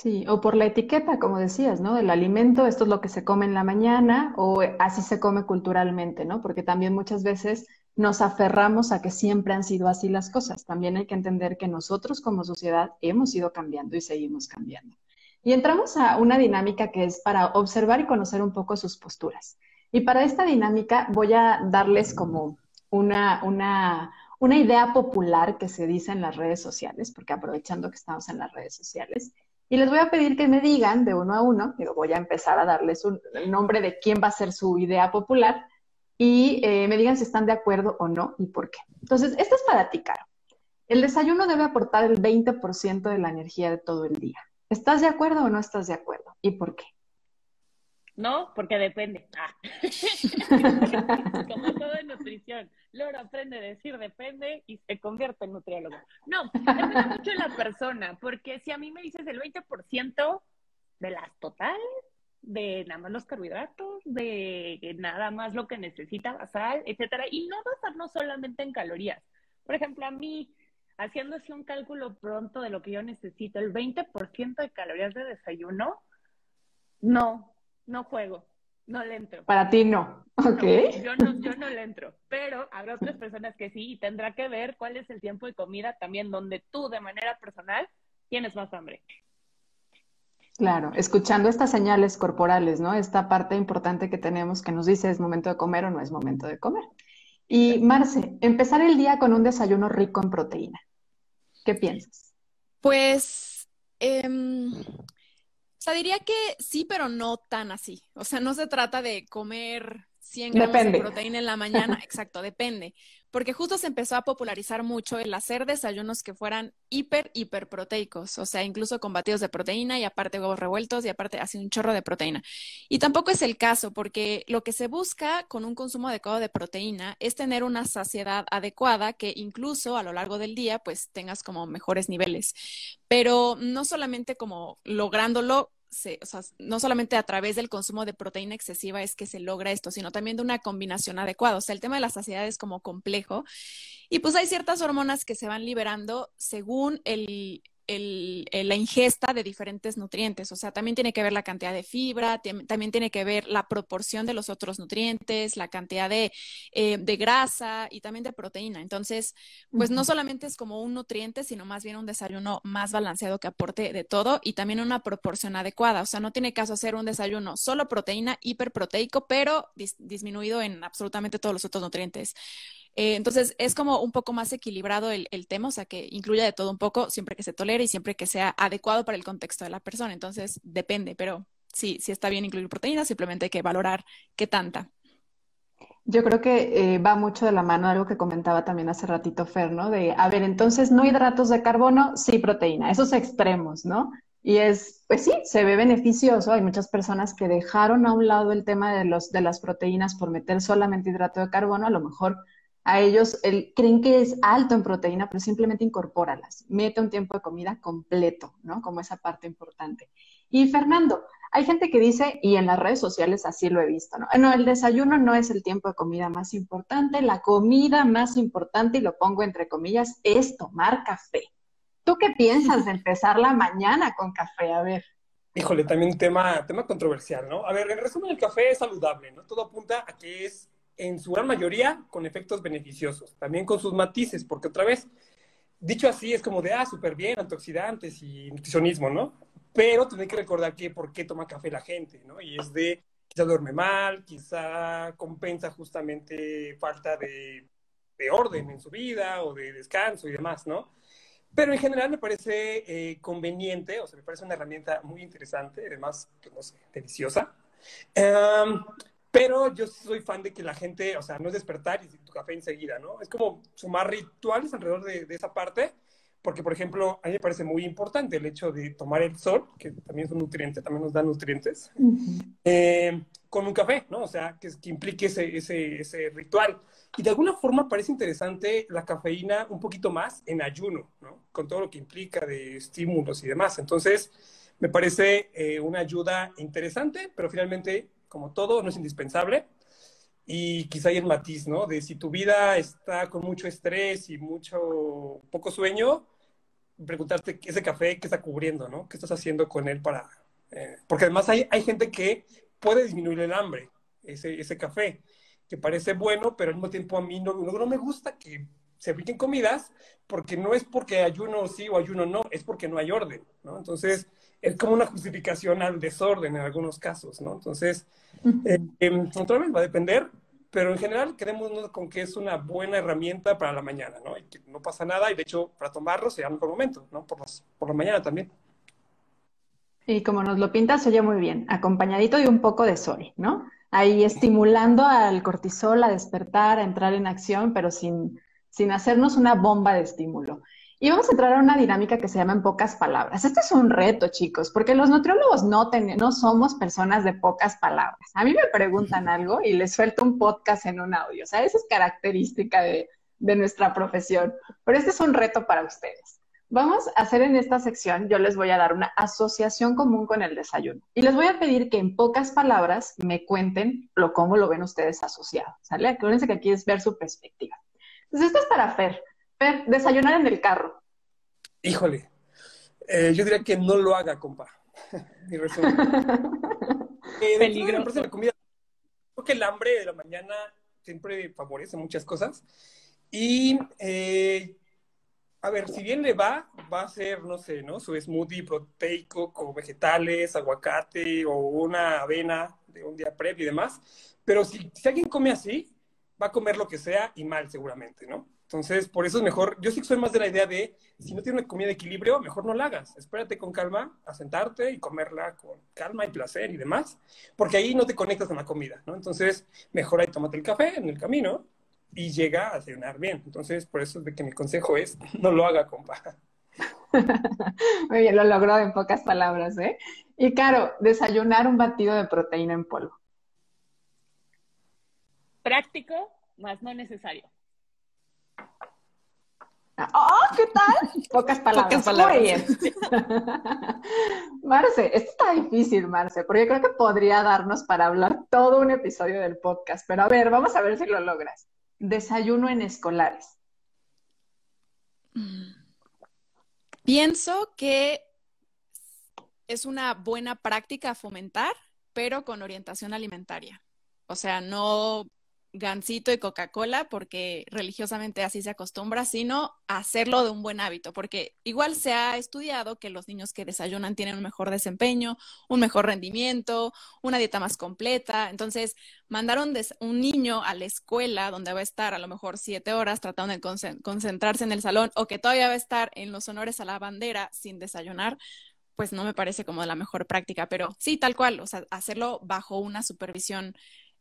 Sí, o por la etiqueta, como decías, ¿no? El alimento, esto es lo que se come en la mañana o así se come culturalmente, ¿no? Porque también muchas veces nos aferramos a que siempre han sido así las cosas. También hay que entender que nosotros como sociedad hemos ido cambiando y seguimos cambiando. Y entramos a una dinámica que es para observar y conocer un poco sus posturas. Y para esta dinámica voy a darles como una, una, una idea popular que se dice en las redes sociales, porque aprovechando que estamos en las redes sociales, y les voy a pedir que me digan de uno a uno, digo, voy a empezar a darles un, nombre de quién va a ser su idea popular y eh, me digan si están de acuerdo o no y por qué. Entonces, esto es para ti, Caro. El desayuno debe aportar el 20% de la energía de todo el día. ¿Estás de acuerdo o no estás de acuerdo? ¿Y por qué? ¿no? Porque depende. Ah. Como todo en nutrición. Loro aprende a decir depende y se convierte en nutriólogo. No, depende mucho de la persona, porque si a mí me dices el 20% de las totales, de nada más los carbohidratos, de nada más lo que necesita basal, etcétera, y no basarnos solamente en calorías. Por ejemplo, a mí, haciendo así un cálculo pronto de lo que yo necesito, el 20% de calorías de desayuno, no, no juego, no le entro. Para ti no, ok. yo, no, yo no le entro, pero habrá otras personas que sí y tendrá que ver cuál es el tiempo de comida también donde tú de manera personal tienes más hambre. Claro, escuchando estas señales corporales, ¿no? Esta parte importante que tenemos que nos dice es momento de comer o no es momento de comer. Y Marce, empezar el día con un desayuno rico en proteína. ¿Qué piensas? Pues, eh, o sea, diría que sí, pero no tan así. O sea, no se trata de comer 100 gramos de proteína en la mañana. Exacto, depende. Porque justo se empezó a popularizar mucho el hacer desayunos que fueran hiper, hiperproteicos. O sea, incluso con batidos de proteína y aparte huevos revueltos y aparte así un chorro de proteína. Y tampoco es el caso, porque lo que se busca con un consumo adecuado de proteína es tener una saciedad adecuada que incluso a lo largo del día pues tengas como mejores niveles. Pero no solamente como lográndolo no solamente a través del consumo de proteína excesiva es que se logra esto, sino también de una combinación adecuada. O sea, el tema de la saciedad es como complejo. Y pues hay ciertas hormonas que se van liberando según el, el, la ingesta de diferentes nutrientes. O sea, también tiene que ver la cantidad de fibra, también tiene que ver la proporción de los otros nutrientes, la cantidad de, eh, de grasa y también de proteína. Entonces, pues no solamente es como un nutriente, sino más bien un desayuno más balanceado que aporte de todo y también una proporción adecuada. O sea, no tiene caso hacer un desayuno solo proteína, hiperproteico, pero disminuido en absolutamente todos los otros nutrientes. Eh, entonces, es como un poco más equilibrado el, tema, o sea, que incluya de todo un poco, siempre que se tolere y siempre que sea adecuado para el contexto de la persona. Entonces, depende, pero sí, sí está bien incluir proteínas, simplemente hay que valorar qué tanta. Yo creo que eh, va mucho de la mano algo que comentaba también hace ratito Fer, ¿no? De, a ver, entonces no hidratos de carbono, sí proteína, esos extremos, ¿no? Y es, pues sí, se ve beneficioso. Hay muchas personas que dejaron a un lado el tema de, los, de las proteínas por meter solamente hidrato de carbono, a lo mejor a ellos creen que es alto en proteína, pero simplemente incorpóralas, mete un tiempo de comida completo, ¿no? Como esa parte importante. Y Fernando, hay gente que dice, y en las redes sociales así lo he visto, ¿no? No, el desayuno no es el tiempo de comida más importante, la comida más importante, y lo pongo entre comillas, es tomar café. ¿Tú qué piensas de empezar la mañana con café? A ver. Híjole, también tema, tema controversial, ¿no? A ver, en resumen, el café es saludable, ¿no? Todo apunta a que es en su gran mayoría con efectos beneficiosos, también con sus matices, porque otra vez, dicho así, es como de, ah, súper bien, antioxidantes y nutricionismo, ¿no? Pero tiene que recordar que por qué toma café la gente, ¿no? Y es de, quizá duerme mal, quizá compensa justamente falta de, orden en su vida o de descanso y demás, ¿no? Pero en general me parece eh, conveniente, o sea, me parece una herramienta muy interesante, además, no sé, deliciosa. Pero yo soy fan de que la gente, o sea, no es despertar y tu café enseguida, ¿no? Es como sumar rituales alrededor de, esa parte, porque, por ejemplo, a mí me parece muy importante el hecho de tomar el sol, que también es un nutriente, también nos da nutrientes, eh, con un café, ¿no? O sea, que, que implique ese, ese, ese, ritual. Y de alguna forma parece interesante la cafeína un poquito más en ayuno, ¿no? Con todo lo que implica de estímulos y demás. Entonces, me parece eh, una ayuda interesante, pero finalmente como todo, no es indispensable. Y quizá hay el matiz, ¿no? De si tu vida está con mucho estrés y mucho poco sueño, preguntarte ese café, ¿qué está cubriendo, ¿no? ¿Qué estás haciendo con él para...? Eh, porque además hay, hay gente que puede disminuir el hambre, ese, ese café, que parece bueno, pero al mismo tiempo a mí no, no, me gusta que se apliquen comidas, porque no es porque ayuno sí o ayuno no, es porque no hay orden, ¿no? Entonces, es como una justificación al desorden en algunos casos, ¿no? Entonces, eh, em, otra vez va a depender, pero en general queremos con que es una buena herramienta para la mañana, ¿no? Y que no pasa nada y de hecho para tomarlo sería mejor momento, ¿no? Por, por la mañana también. Y como nos lo pintas, oye muy bien, acompañadito de un poco de sol, ¿no? Ahí estimulando al cortisol a despertar, a entrar en acción, pero sin, sin hacernos una bomba de estímulo. Y vamos a entrar a una dinámica que se llama en pocas palabras. Este es un reto, chicos, porque los nutriólogos no, no somos personas de pocas palabras. A mí me preguntan algo y les suelto un podcast en un audio. O sea, esa es característica de, de nuestra profesión. Pero este es un reto para ustedes. Vamos a hacer en esta sección, yo les voy a dar una asociación común con el desayuno. Y les voy a pedir que en pocas palabras me cuenten lo, cómo lo ven ustedes asociado. ¿Sale? Acuérdense que aquí es ver su perspectiva. Entonces, esto es para Fer desayunar en el carro. Híjole, eh, yo diría que no lo haga, compa. Mi resumen. eh, Peligro. La comida, creo que el hambre de la mañana siempre favorece muchas cosas. Y, eh, a ver, si bien le va, va a ser, no sé, ¿no? Su smoothie proteico con vegetales, aguacate o una avena de un día previo y demás. Pero si, si alguien come así, va a comer lo que sea y mal seguramente, ¿no? Entonces, por eso es mejor, yo sí soy más de la idea de, si no tiene una comida de equilibrio, mejor no la hagas. Espérate con calma a sentarte y comerla con calma y placer y demás, porque ahí no te conectas con la comida, ¿no? Entonces, mejor ahí tómate el café en el camino y llega a cenar bien. Entonces, por eso es de que mi consejo es, no lo haga, compa. Muy bien, lo logró en pocas palabras, ¿eh? Y claro, desayunar un batido de proteína en polvo. Práctico, más no necesario. ¡Oh, qué tal! Pocas palabras. Muy bien. Marce, esto está difícil, Marce, porque yo creo que podría darnos para hablar todo un episodio del podcast. Pero a ver, vamos a ver si lo logras. Desayuno en escolares. Pienso que es una buena práctica fomentar, pero con orientación alimentaria. O sea, no gansito y Coca-Cola porque religiosamente así se acostumbra, sino hacerlo de un buen hábito, porque igual se ha estudiado que los niños que desayunan tienen un mejor desempeño, un mejor rendimiento, una dieta más completa. Entonces, mandaron un niño a la escuela donde va a estar a lo mejor siete horas tratando de concentrarse en el salón o que todavía va a estar en los honores a la bandera sin desayunar, pues no me parece como la mejor práctica, pero sí, tal cual, o sea, hacerlo bajo una supervisión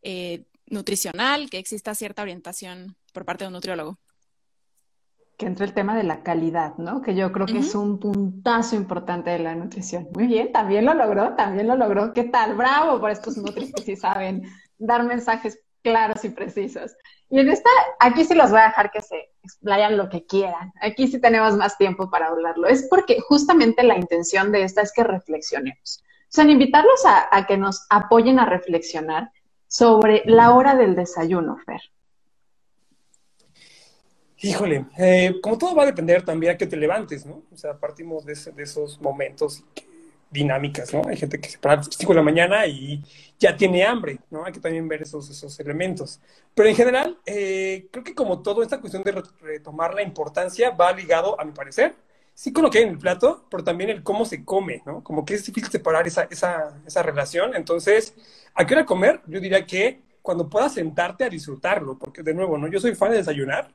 eh, nutricional, que exista cierta orientación por parte de un nutriólogo. Que entre el tema de la calidad, ¿no? Que yo creo que es un puntazo importante de la nutrición. Muy bien, también lo logró, también lo logró. ¿Qué tal? Bravo por estos nutris que sí saben dar mensajes claros y precisos. Y en esta, aquí sí los voy a dejar que se explayan lo que quieran. Aquí sí tenemos más tiempo para hablarlo. Es porque justamente la intención de esta es que reflexionemos. O sea, invitarlos a, a que nos apoyen a reflexionar sobre la hora del desayuno, Fer. Híjole, eh, como todo va a depender también a que te levantes, ¿no? O sea, partimos de, esos momentos dinámicas, ¿no? Hay gente que se para a las 5 de la mañana y ya tiene hambre, ¿no? Hay que también ver esos, esos elementos. Pero en general, eh, creo que como todo, esta cuestión de retomar la importancia va ligado, a mi parecer, sí con lo que hay en el plato, pero también el cómo se come, ¿no? Como que es difícil separar esa, esa, esa relación. Entonces, ¿a qué hora comer? Yo diría que cuando puedas sentarte a disfrutarlo, porque de nuevo, ¿no? Yo soy fan de desayunar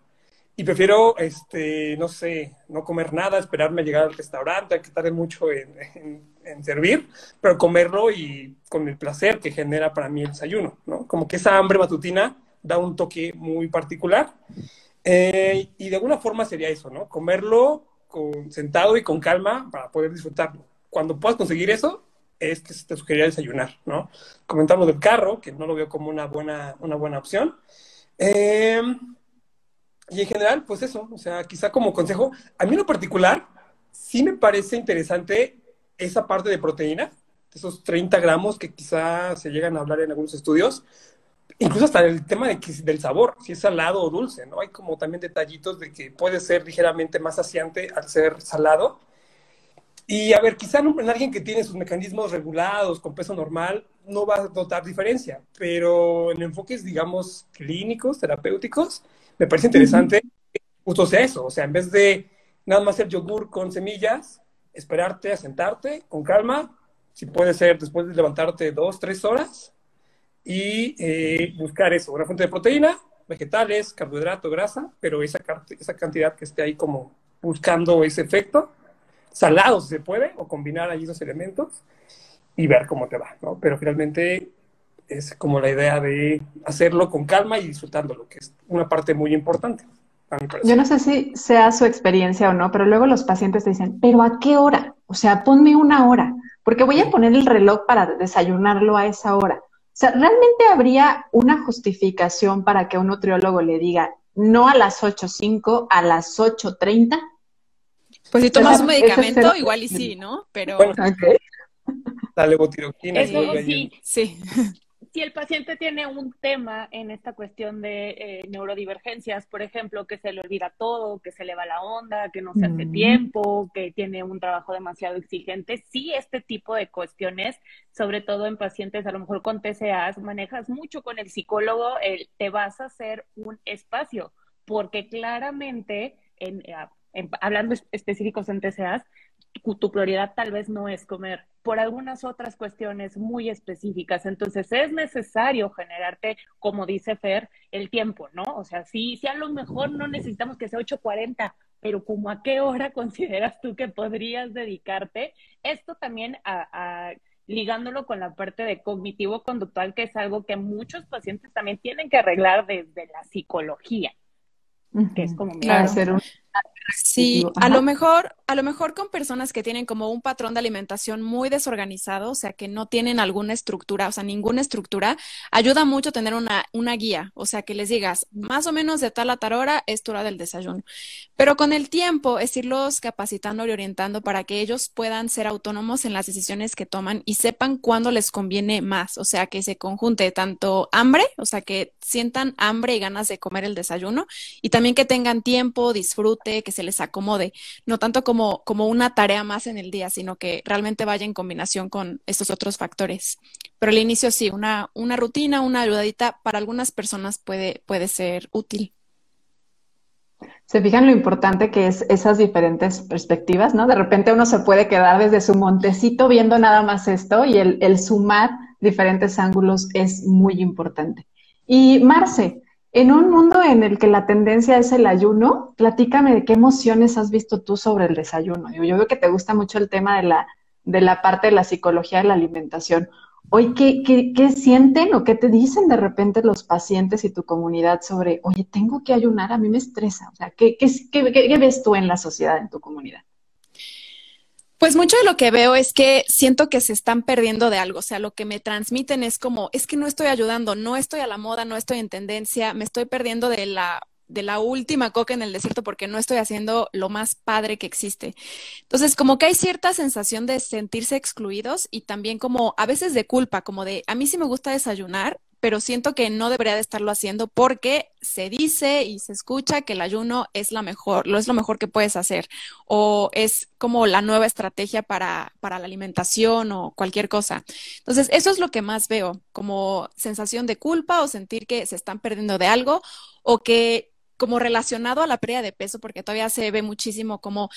y prefiero, este, no sé, no comer nada, esperarme a llegar al restaurante, que tarde mucho en, en, servir, pero comerlo y con el placer que genera para mí el desayuno, ¿no? Como que esa hambre matutina da un toque muy particular. Eh, y de alguna forma sería eso, ¿no? Comerlo sentado y con calma para poder disfrutarlo. Cuando puedas conseguir eso, es que te sugeriría desayunar, ¿no? Comentamos del carro, que no lo veo como una buena, una buena opción. Em, y en general, pues eso, o sea, quizá como consejo, a mí en lo particular, sí me parece interesante esa parte de proteína, esos 30 gramos que quizá se llegan a hablar en algunos estudios, incluso hasta el tema de del sabor, si es salado o dulce, ¿no? Hay como también detallitos de que puede ser ligeramente más saciante al ser salado. Y a ver, quizá en, alguien que tiene sus mecanismos regulados con peso normal no va a notar diferencia, pero en enfoques, digamos, clínicos, terapéuticos, me parece interesante que justo sea eso, o sea, en vez de nada más hacer yogur con semillas, esperarte a sentarte con calma, si puede ser después de levantarte dos, tres horas, y eh, buscar eso, una fuente de proteína, vegetales, carbohidrato, grasa, pero esa, esa cantidad que esté ahí como buscando ese efecto, salado si se puede, o combinar ahí esos elementos y ver cómo te va, ¿no? Pero finalmente es como la idea de hacerlo con calma y disfrutándolo, que es una parte muy importante. Yo no sé si sea su experiencia o no, pero luego los pacientes te dicen, pero ¿a qué hora? O sea, ponme una hora, porque voy a poner el reloj para desayunarlo a esa hora. O sea, ¿realmente habría una justificación para que un nutriólogo le diga no a las 8.05, a las 8.30? Pues si tomas un medicamento, igual y sí, ¿no? Pero... Bueno, La levotiroxina. Eso sí. Sí si el paciente tiene un tema en esta cuestión de eh, neurodivergencias, por ejemplo, que se le olvida todo, que se le va la onda, que no se hace tiempo, que tiene un trabajo demasiado exigente, sí este tipo de cuestiones, sobre todo en pacientes a lo mejor con TCAs, manejas mucho con el psicólogo, te vas a hacer un espacio, porque claramente, en, eh, hablando específicos en TCAs, tu prioridad tal vez no es comer por algunas otras cuestiones muy específicas. Entonces es necesario generarte, como dice Fer, el tiempo, ¿no? O sea, sí, sí a lo mejor no necesitamos que sea 8.40, pero como a qué hora consideras tú que podrías dedicarte. Esto también a, ligándolo con la parte de cognitivo conductual, que es algo que muchos pacientes también tienen que arreglar desde la psicología, que es como claro. hacer un Sí, a lo mejor, a lo mejor con personas que tienen como un patrón de alimentación muy desorganizado, o sea, que no tienen alguna estructura, o sea, ninguna estructura, ayuda mucho tener una, una guía, o sea, que les digas, más o menos de tal a tal hora es tu hora del desayuno. Pero con el tiempo es irlos capacitando y orientando para que ellos puedan ser autónomos en las decisiones que toman y sepan cuándo les conviene más, o sea, que se conjunte tanto hambre, o sea, que sientan hambre y ganas de comer el desayuno, y también que tengan tiempo, disfrute, que se les acomode, no tanto como, como una tarea más en el día, sino que realmente vaya en combinación con estos otros factores. Pero al inicio sí, una, una rutina, una ayudadita para algunas personas puede, puede ser útil. Se fijan lo importante que es esas diferentes perspectivas, ¿no? De repente uno se puede quedar desde su montecito viendo nada más esto y el, el sumar diferentes ángulos es muy importante. Y Marce, en un mundo en el que la tendencia es el ayuno, platícame de qué emociones has visto tú sobre el desayuno. Yo, veo que te gusta mucho el tema de la, de la parte de la psicología de la alimentación. Hoy, ¿qué, qué, sienten o qué te dicen de repente los pacientes y tu comunidad sobre, oye, tengo que ayunar, a mí me estresa? O sea, ¿qué, qué, qué ves tú en la sociedad, en tu comunidad? Pues mucho de lo que veo es que siento que se están perdiendo de algo, o sea, lo que me transmiten es como, es que no estoy ayudando, no estoy a la moda, no estoy en tendencia, me estoy perdiendo de la de la última coca en el desierto porque no estoy haciendo lo más padre que existe. Entonces, como que hay cierta sensación de sentirse excluidos y también como a veces de culpa, como de, a mí sí me gusta desayunar, pero siento que no debería de estarlo haciendo porque se dice y se escucha que el ayuno es la mejor, lo es lo mejor que puedes hacer o es como la nueva estrategia para, para la alimentación o cualquier cosa. Entonces, eso es lo que más veo, como sensación de culpa o sentir que se están perdiendo de algo o que como relacionado a la pérdida de peso, porque todavía se ve muchísimo como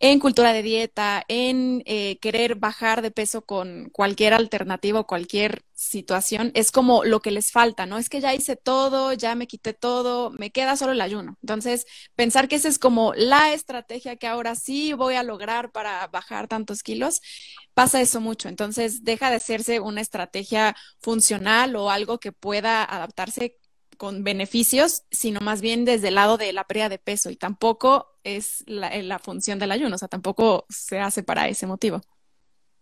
en cultura de dieta, en eh, querer bajar de peso con cualquier alternativa o cualquier situación, es como lo que les falta, ¿no? Es que ya hice todo, ya me quité todo, me queda solo el ayuno. Entonces, pensar que esa es como la estrategia que ahora sí voy a lograr para bajar tantos kilos, pasa eso mucho. Entonces, deja de hacerse una estrategia funcional o algo que pueda adaptarse con beneficios, sino más bien desde el lado de la pérdida de peso y tampoco es la, eh, función del ayuno, o sea, tampoco se hace para ese motivo.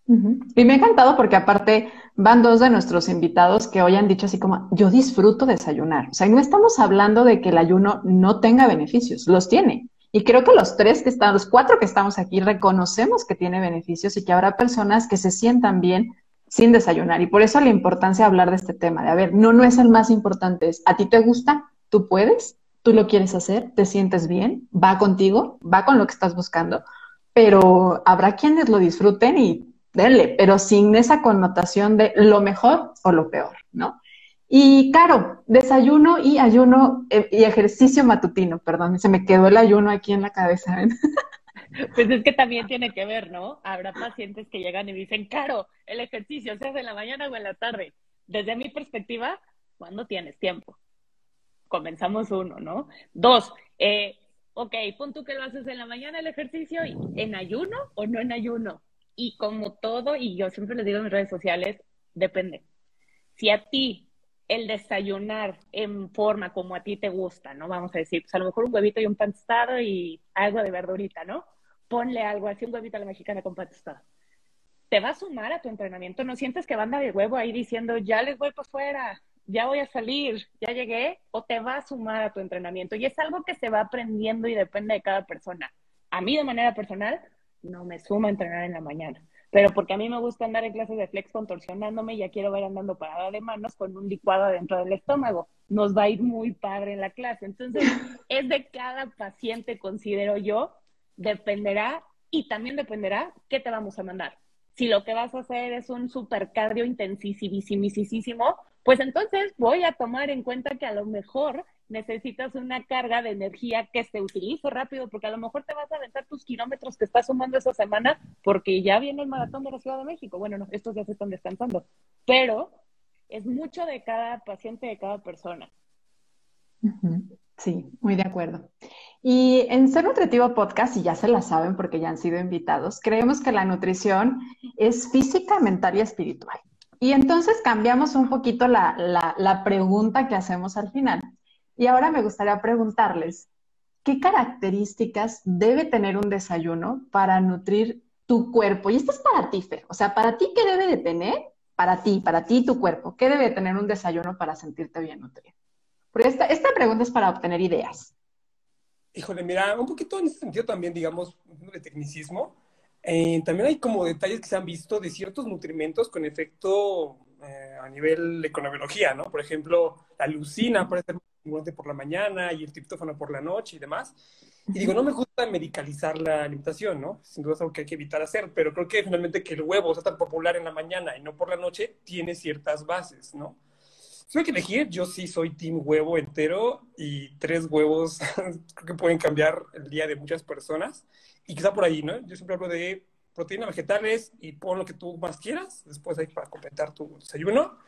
Y me ha encantado porque aparte van dos de nuestros invitados que hoy han dicho así como, yo disfruto desayunar. O sea, no estamos hablando de que el ayuno no tenga beneficios, los tiene. Y creo que los tres que están, los cuatro que estamos aquí, reconocemos que tiene beneficios y que habrá personas que se sientan bien sin desayunar. Y por eso la importancia de hablar de este tema, de a ver, no, no es el más importante, es, ¿a ti te gusta? ¿Tú puedes? ¿Tú lo quieres hacer? ¿Te sientes bien? ¿Va contigo? ¿Va con lo que estás buscando? Pero habrá quienes lo disfruten y denle, pero sin esa connotación de lo mejor o lo peor, ¿no? Y claro, desayuno y ayuno eh, y ejercicio matutino, perdón, se me quedó el ayuno aquí en la cabeza. Pues es que también tiene que ver, ¿no? Habrá pacientes que llegan y dicen, Caro, el ejercicio se hace en la mañana o en la tarde. Desde mi perspectiva, ¿cuándo tienes tiempo? Comenzamos uno, ¿no? Dos, eh, ok, pon tú que lo haces en la mañana el ejercicio, ¿en ayuno o no en ayuno? Y como todo, y yo siempre les digo en mis redes sociales, depende. Si a ti el desayunar en forma como a ti te gusta, ¿no? Vamos a decir, pues a lo mejor un huevito y un pan y algo de verdurita, ¿no? Ponle algo así, un huevito a la mexicana con pan tostado. ¿Te va a sumar a tu entrenamiento? ¿No sientes que banda de huevo ahí diciendo, ya les voy por fuera, ya voy a salir, ya llegué? ¿O te va a sumar a tu entrenamiento? Y es algo que se va aprendiendo y depende de cada persona. A mí de manera personal, no me suma a entrenar en la mañana pero porque a mí me gusta andar en clases de flex contorsionándome y ya quiero ver andando parada de manos con un licuado adentro del estómago. Nos va a ir muy padre en la clase. Entonces, es de cada paciente, considero yo, dependerá y también dependerá qué te vamos a mandar. Si lo que vas a hacer es un supercardio intensísimo, pues entonces voy a tomar en cuenta que a lo mejor necesitas una carga de energía que se utilice rápido, porque a lo mejor te vas a aventar tus kilómetros que estás sumando esa semana, porque ya viene el maratón de la Ciudad de México. Bueno, no, estos ya se están descansando, pero es mucho de cada paciente, de cada persona. Sí, muy de acuerdo. Y en Ser Nutritivo Podcast, y ya se la saben porque ya han sido invitados, creemos que la nutrición es física, mental y espiritual. Y entonces cambiamos un poquito la, la pregunta que hacemos al final. Y ahora me gustaría preguntarles, ¿qué características debe tener un desayuno para nutrir tu cuerpo? Y esto es para ti, Fer. O sea, para ti, ¿qué debe de tener? Para ti, para ti tu cuerpo. ¿Qué debe de tener un desayuno para sentirte bien nutrido? Porque esta, esta pregunta es para obtener ideas. Híjole, mira, un poquito en ese sentido también, digamos, de tecnicismo. Eh, también hay como detalles que se han visto de ciertos nutrimentos con efecto eh, a nivel de economología, ¿no? Por ejemplo, la lucina puede ser por la mañana y el triptófano por la noche y demás. Y digo, no me gusta medicalizar la alimentación, ¿no? Sin duda es algo que hay que evitar hacer, pero creo que finalmente que el huevo sea tan popular en la mañana y no por la noche tiene ciertas bases, ¿no? Si hay que elegir, yo sí soy team huevo entero y tres huevos creo que pueden cambiar el día de muchas personas. Y quizá por ahí, ¿no? Yo siempre hablo de proteínas vegetales y pon lo que tú más quieras, después hay para completar tu desayuno.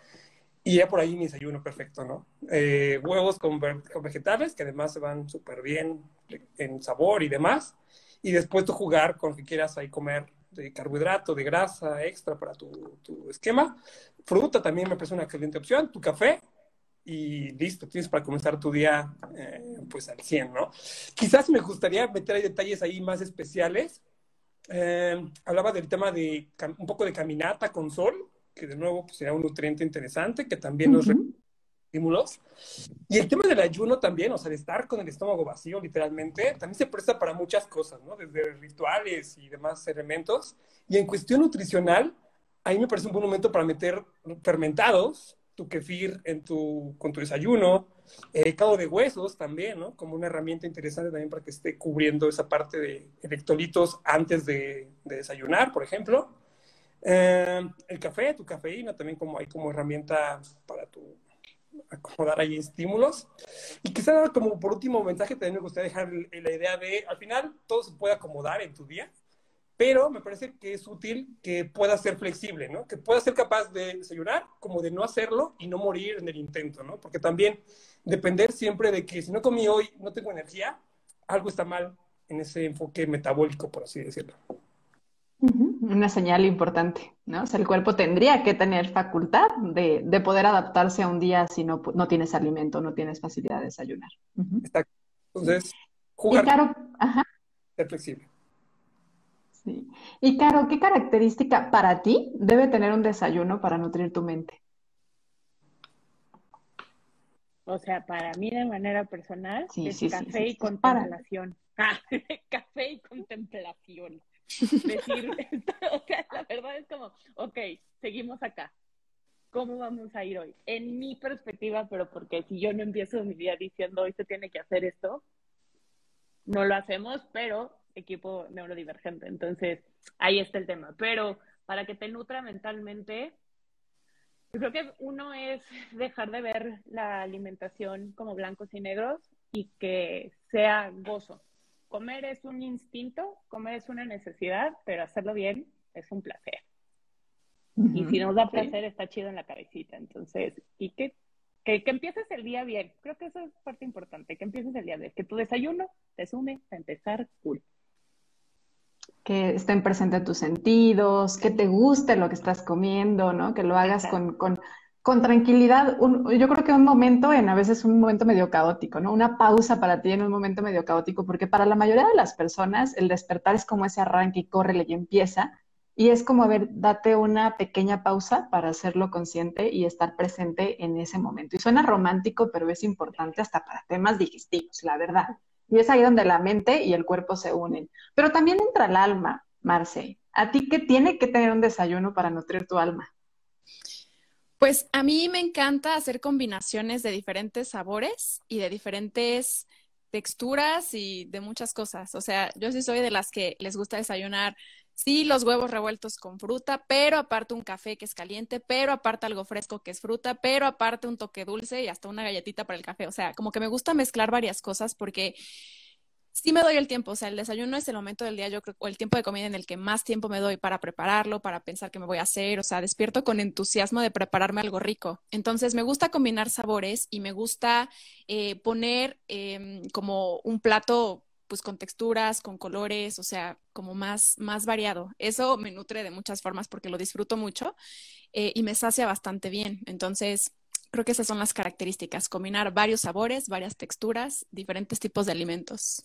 Y ya por ahí mi desayuno perfecto, ¿no? Eh, huevos con, vegetales, que además se van súper bien en sabor y demás. Y después tú jugar con lo que quieras ahí comer de carbohidrato, de grasa extra para tu, tu esquema. Fruta también me parece una excelente opción. Tu café y listo, tienes para comenzar tu día eh, pues al 100, ¿no? Quizás me gustaría meter ahí detalles ahí más especiales. Eh, hablaba del tema de un poco de caminata con sol que de nuevo pues, un nutriente interesante que también nos estímulos. Y el tema del ayuno también, o sea, de estar con el estómago vacío literalmente, también se presta para muchas cosas, ¿no? Desde rituales y demás elementos. Y en cuestión nutricional, ahí me parece un buen momento para meter fermentados, tu kefir en tu, con tu desayuno, eh, caldo de huesos también, ¿no? Como una herramienta interesante también para que esté cubriendo esa parte de electrolitos antes de, de desayunar, por ejemplo. Eh, el café, tu cafeína también como hay como herramienta para tu acomodar ahí estímulos. Y quizá como por último mensaje también me gustaría dejar la idea de, al final todo se puede acomodar en tu día, pero me parece que es útil que pueda ser flexible, ¿no? Que pueda ser capaz de desayunar como de no hacerlo y no morir en el intento, ¿no? Porque también depender siempre de que si no comí hoy, no tengo energía, algo está mal en ese enfoque metabólico, por así decirlo. Una señal importante, ¿no? O sea, el cuerpo tendría que tener facultad de, de poder adaptarse a un día si no, no tienes alimento, no tienes facilidad de desayunar. Exacto. Entonces, jugar. Y Caro, ajá. Ser flexible. Sí. Y Caro, ¿qué característica para ti debe tener un desayuno para nutrir tu mente? O sea, para mí de manera personal es café y contemplación. Ah, café y contemplación decir, o sea, la verdad es como, ok, seguimos acá. ¿Cómo vamos a ir hoy? En mi perspectiva, pero porque si yo no empiezo mi día diciendo hoy se tiene que hacer esto, no lo hacemos, pero equipo neurodivergente. Entonces, ahí está el tema. Pero para que te nutra mentalmente, yo creo que uno es dejar de ver la alimentación como blancos y negros y que sea gozo comer es un instinto, comer es una necesidad, pero hacerlo bien es un placer. Y si nos da placer, está chido en la cabecita. Entonces, y que, que, empieces el día bien. Creo que eso es parte importante, que empieces el día bien. Que tu desayuno te sume a empezar cool. Que estén presentes tus sentidos, que te guste lo que estás comiendo, ¿no? Que lo hagas con, con tranquilidad, yo creo que un momento en a veces un momento medio caótico, ¿no? Una pausa para ti en un momento medio caótico, porque para la mayoría de las personas el despertar es como ese arranque y corre y empieza, y es como, a ver, date una pequeña pausa para hacerlo consciente y estar presente en ese momento. Y suena romántico, pero es importante hasta para temas digestivos, la verdad. Y es ahí donde la mente y el cuerpo se unen. Pero también entra el alma, Marce. ¿A ti qué tiene que tener un desayuno para nutrir tu alma? Pues a mí me encanta hacer combinaciones de diferentes sabores y de diferentes texturas y de muchas cosas. O sea, yo sí soy de las que les gusta desayunar Sí, los huevos revueltos con fruta, pero aparte un café que es caliente, pero aparte algo fresco que es fruta, pero aparte un toque dulce y hasta una galletita para el café. O sea, como que me gusta mezclar varias cosas porque sí me doy el tiempo. O sea, el desayuno es el momento del día, yo creo, o el tiempo de comida en el que más tiempo me doy para prepararlo, para pensar qué me voy a hacer. O sea, despierto con entusiasmo de prepararme algo rico. Entonces, me gusta combinar sabores y me gusta eh, poner em, como un plato pues con texturas, con colores, o sea, como más, más variado. Eso me nutre de muchas formas porque lo disfruto mucho eh, y me sacia bastante bien. Entonces, creo que esas son las características, combinar varios sabores, varias texturas, diferentes tipos de alimentos.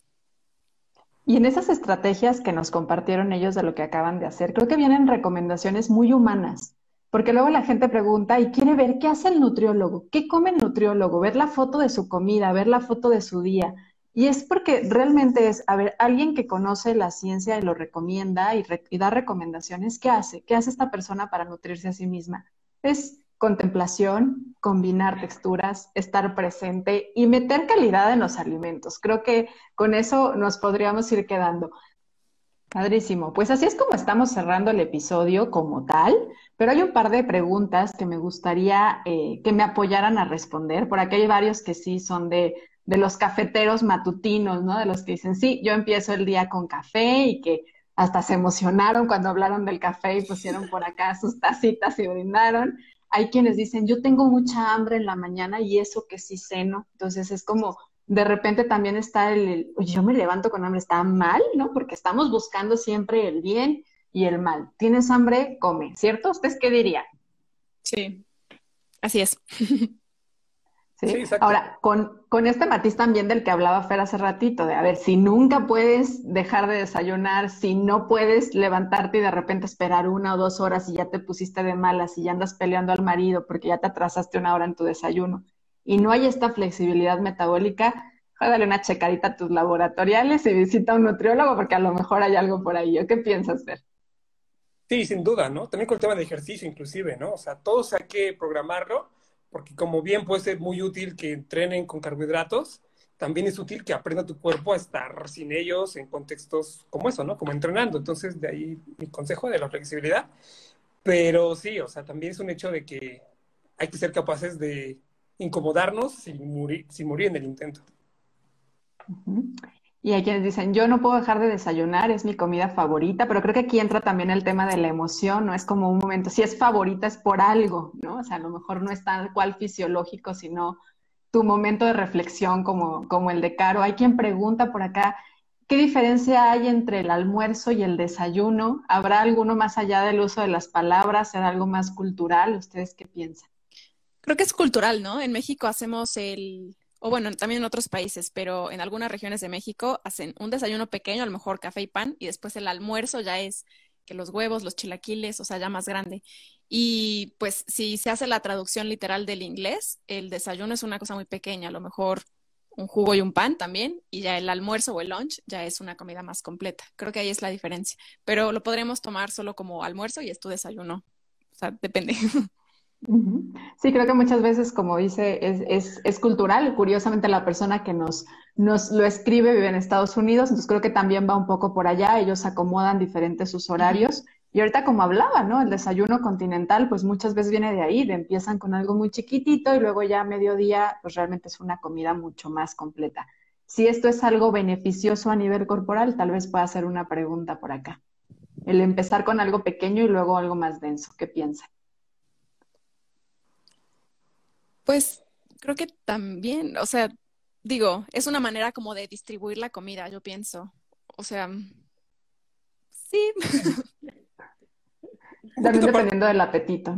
Y en esas estrategias que nos compartieron ellos de lo que acaban de hacer, creo que vienen recomendaciones muy humanas, porque luego la gente pregunta y quiere ver qué hace el nutriólogo, qué come el nutriólogo, ver la foto de su comida, ver la foto de su día. Y es porque realmente es, a ver, alguien que conoce la ciencia y lo recomienda y, da recomendaciones, ¿qué hace? ¿Qué hace esta persona para nutrirse a sí misma? Es contemplación, combinar texturas, estar presente y meter calidad en los alimentos. Creo que con eso nos podríamos ir quedando. Padrísimo. Pues así es como estamos cerrando el episodio como tal, pero hay un par de preguntas que me gustaría eh, que me apoyaran a responder. Por aquí hay varios que sí son de de los cafeteros matutinos, ¿no? De los que dicen, sí, yo empiezo el día con café y que hasta se emocionaron cuando hablaron del café y pusieron por acá sus tacitas y brindaron. Hay quienes dicen, yo tengo mucha hambre en la mañana y eso que sí ceno. Entonces es como, de repente también está el, yo me levanto con hambre, está mal, ¿no? Porque estamos buscando siempre el bien y el mal. ¿Tienes hambre? Come, ¿cierto? ¿Ustedes qué dirían? Sí, así es. ¿sí? Ahora, con, con, este matiz también del que hablaba Fer hace ratito, de a ver, si nunca puedes dejar de desayunar, si no puedes levantarte y de repente esperar una o dos horas y ya te pusiste de malas y ya andas peleando al marido porque ya te atrasaste una hora en tu desayuno y no hay esta flexibilidad metabólica, dale una checadita a tus laboratoriales y visita a un nutriólogo porque a lo mejor hay algo por ahí. ¿Qué piensas, Fer? Sí, sin duda, ¿no? También con el tema de ejercicio inclusive, ¿no? O sea, todos hay que programarlo porque como bien puede ser muy útil que entrenen con carbohidratos, también es útil que aprenda tu cuerpo a estar sin ellos en contextos como eso, ¿no? Como entrenando. Entonces, de ahí mi consejo de la flexibilidad. Pero sí, o sea, también es un hecho de que hay que ser capaces de incomodarnos sin morir, sin morir en el intento. Y hay quienes dicen, yo no puedo dejar de desayunar, es mi comida favorita, pero creo que aquí entra también el tema de la emoción, no es como un momento, si es favorita es por algo, ¿no? O sea, a lo mejor no es tal cual fisiológico, sino tu momento de reflexión como, como el de Caro. Hay quien pregunta por acá, ¿qué diferencia hay entre el almuerzo y el desayuno? ¿Habrá alguno más allá del uso de las palabras? ¿Será algo más cultural? ¿Ustedes qué piensan? Creo que es cultural, ¿no? En México hacemos el, o bueno, también en otros países, pero en algunas regiones de México hacen un desayuno pequeño, a lo mejor café y pan, y después el almuerzo ya es que los huevos, los chilaquiles, o sea, ya más grande. Y pues si se hace la traducción literal del inglés, el desayuno es una cosa muy pequeña, a lo mejor un jugo y un pan también, y ya el almuerzo o el lunch ya es una comida más completa. Creo que ahí es la diferencia, pero lo podremos tomar solo como almuerzo y es tu desayuno. O sea, depende. Sí, creo que muchas veces, como dice, es, es, cultural. Curiosamente, la persona que nos, nos lo escribe vive en Estados Unidos, entonces creo que también va un poco por allá. Ellos acomodan diferentes sus horarios. Y ahorita, como hablaba, ¿no? El desayuno continental, pues muchas veces viene de ahí, de empiezan con algo muy chiquitito y luego ya a mediodía, pues realmente es una comida mucho más completa. Si esto es algo beneficioso a nivel corporal, tal vez pueda ser una pregunta por acá. El empezar con algo pequeño y luego algo más denso. ¿Qué piensa? Pues creo que también, o sea, digo, es una manera como de distribuir la comida, yo pienso. O sea, sí. También dependiendo del apetito.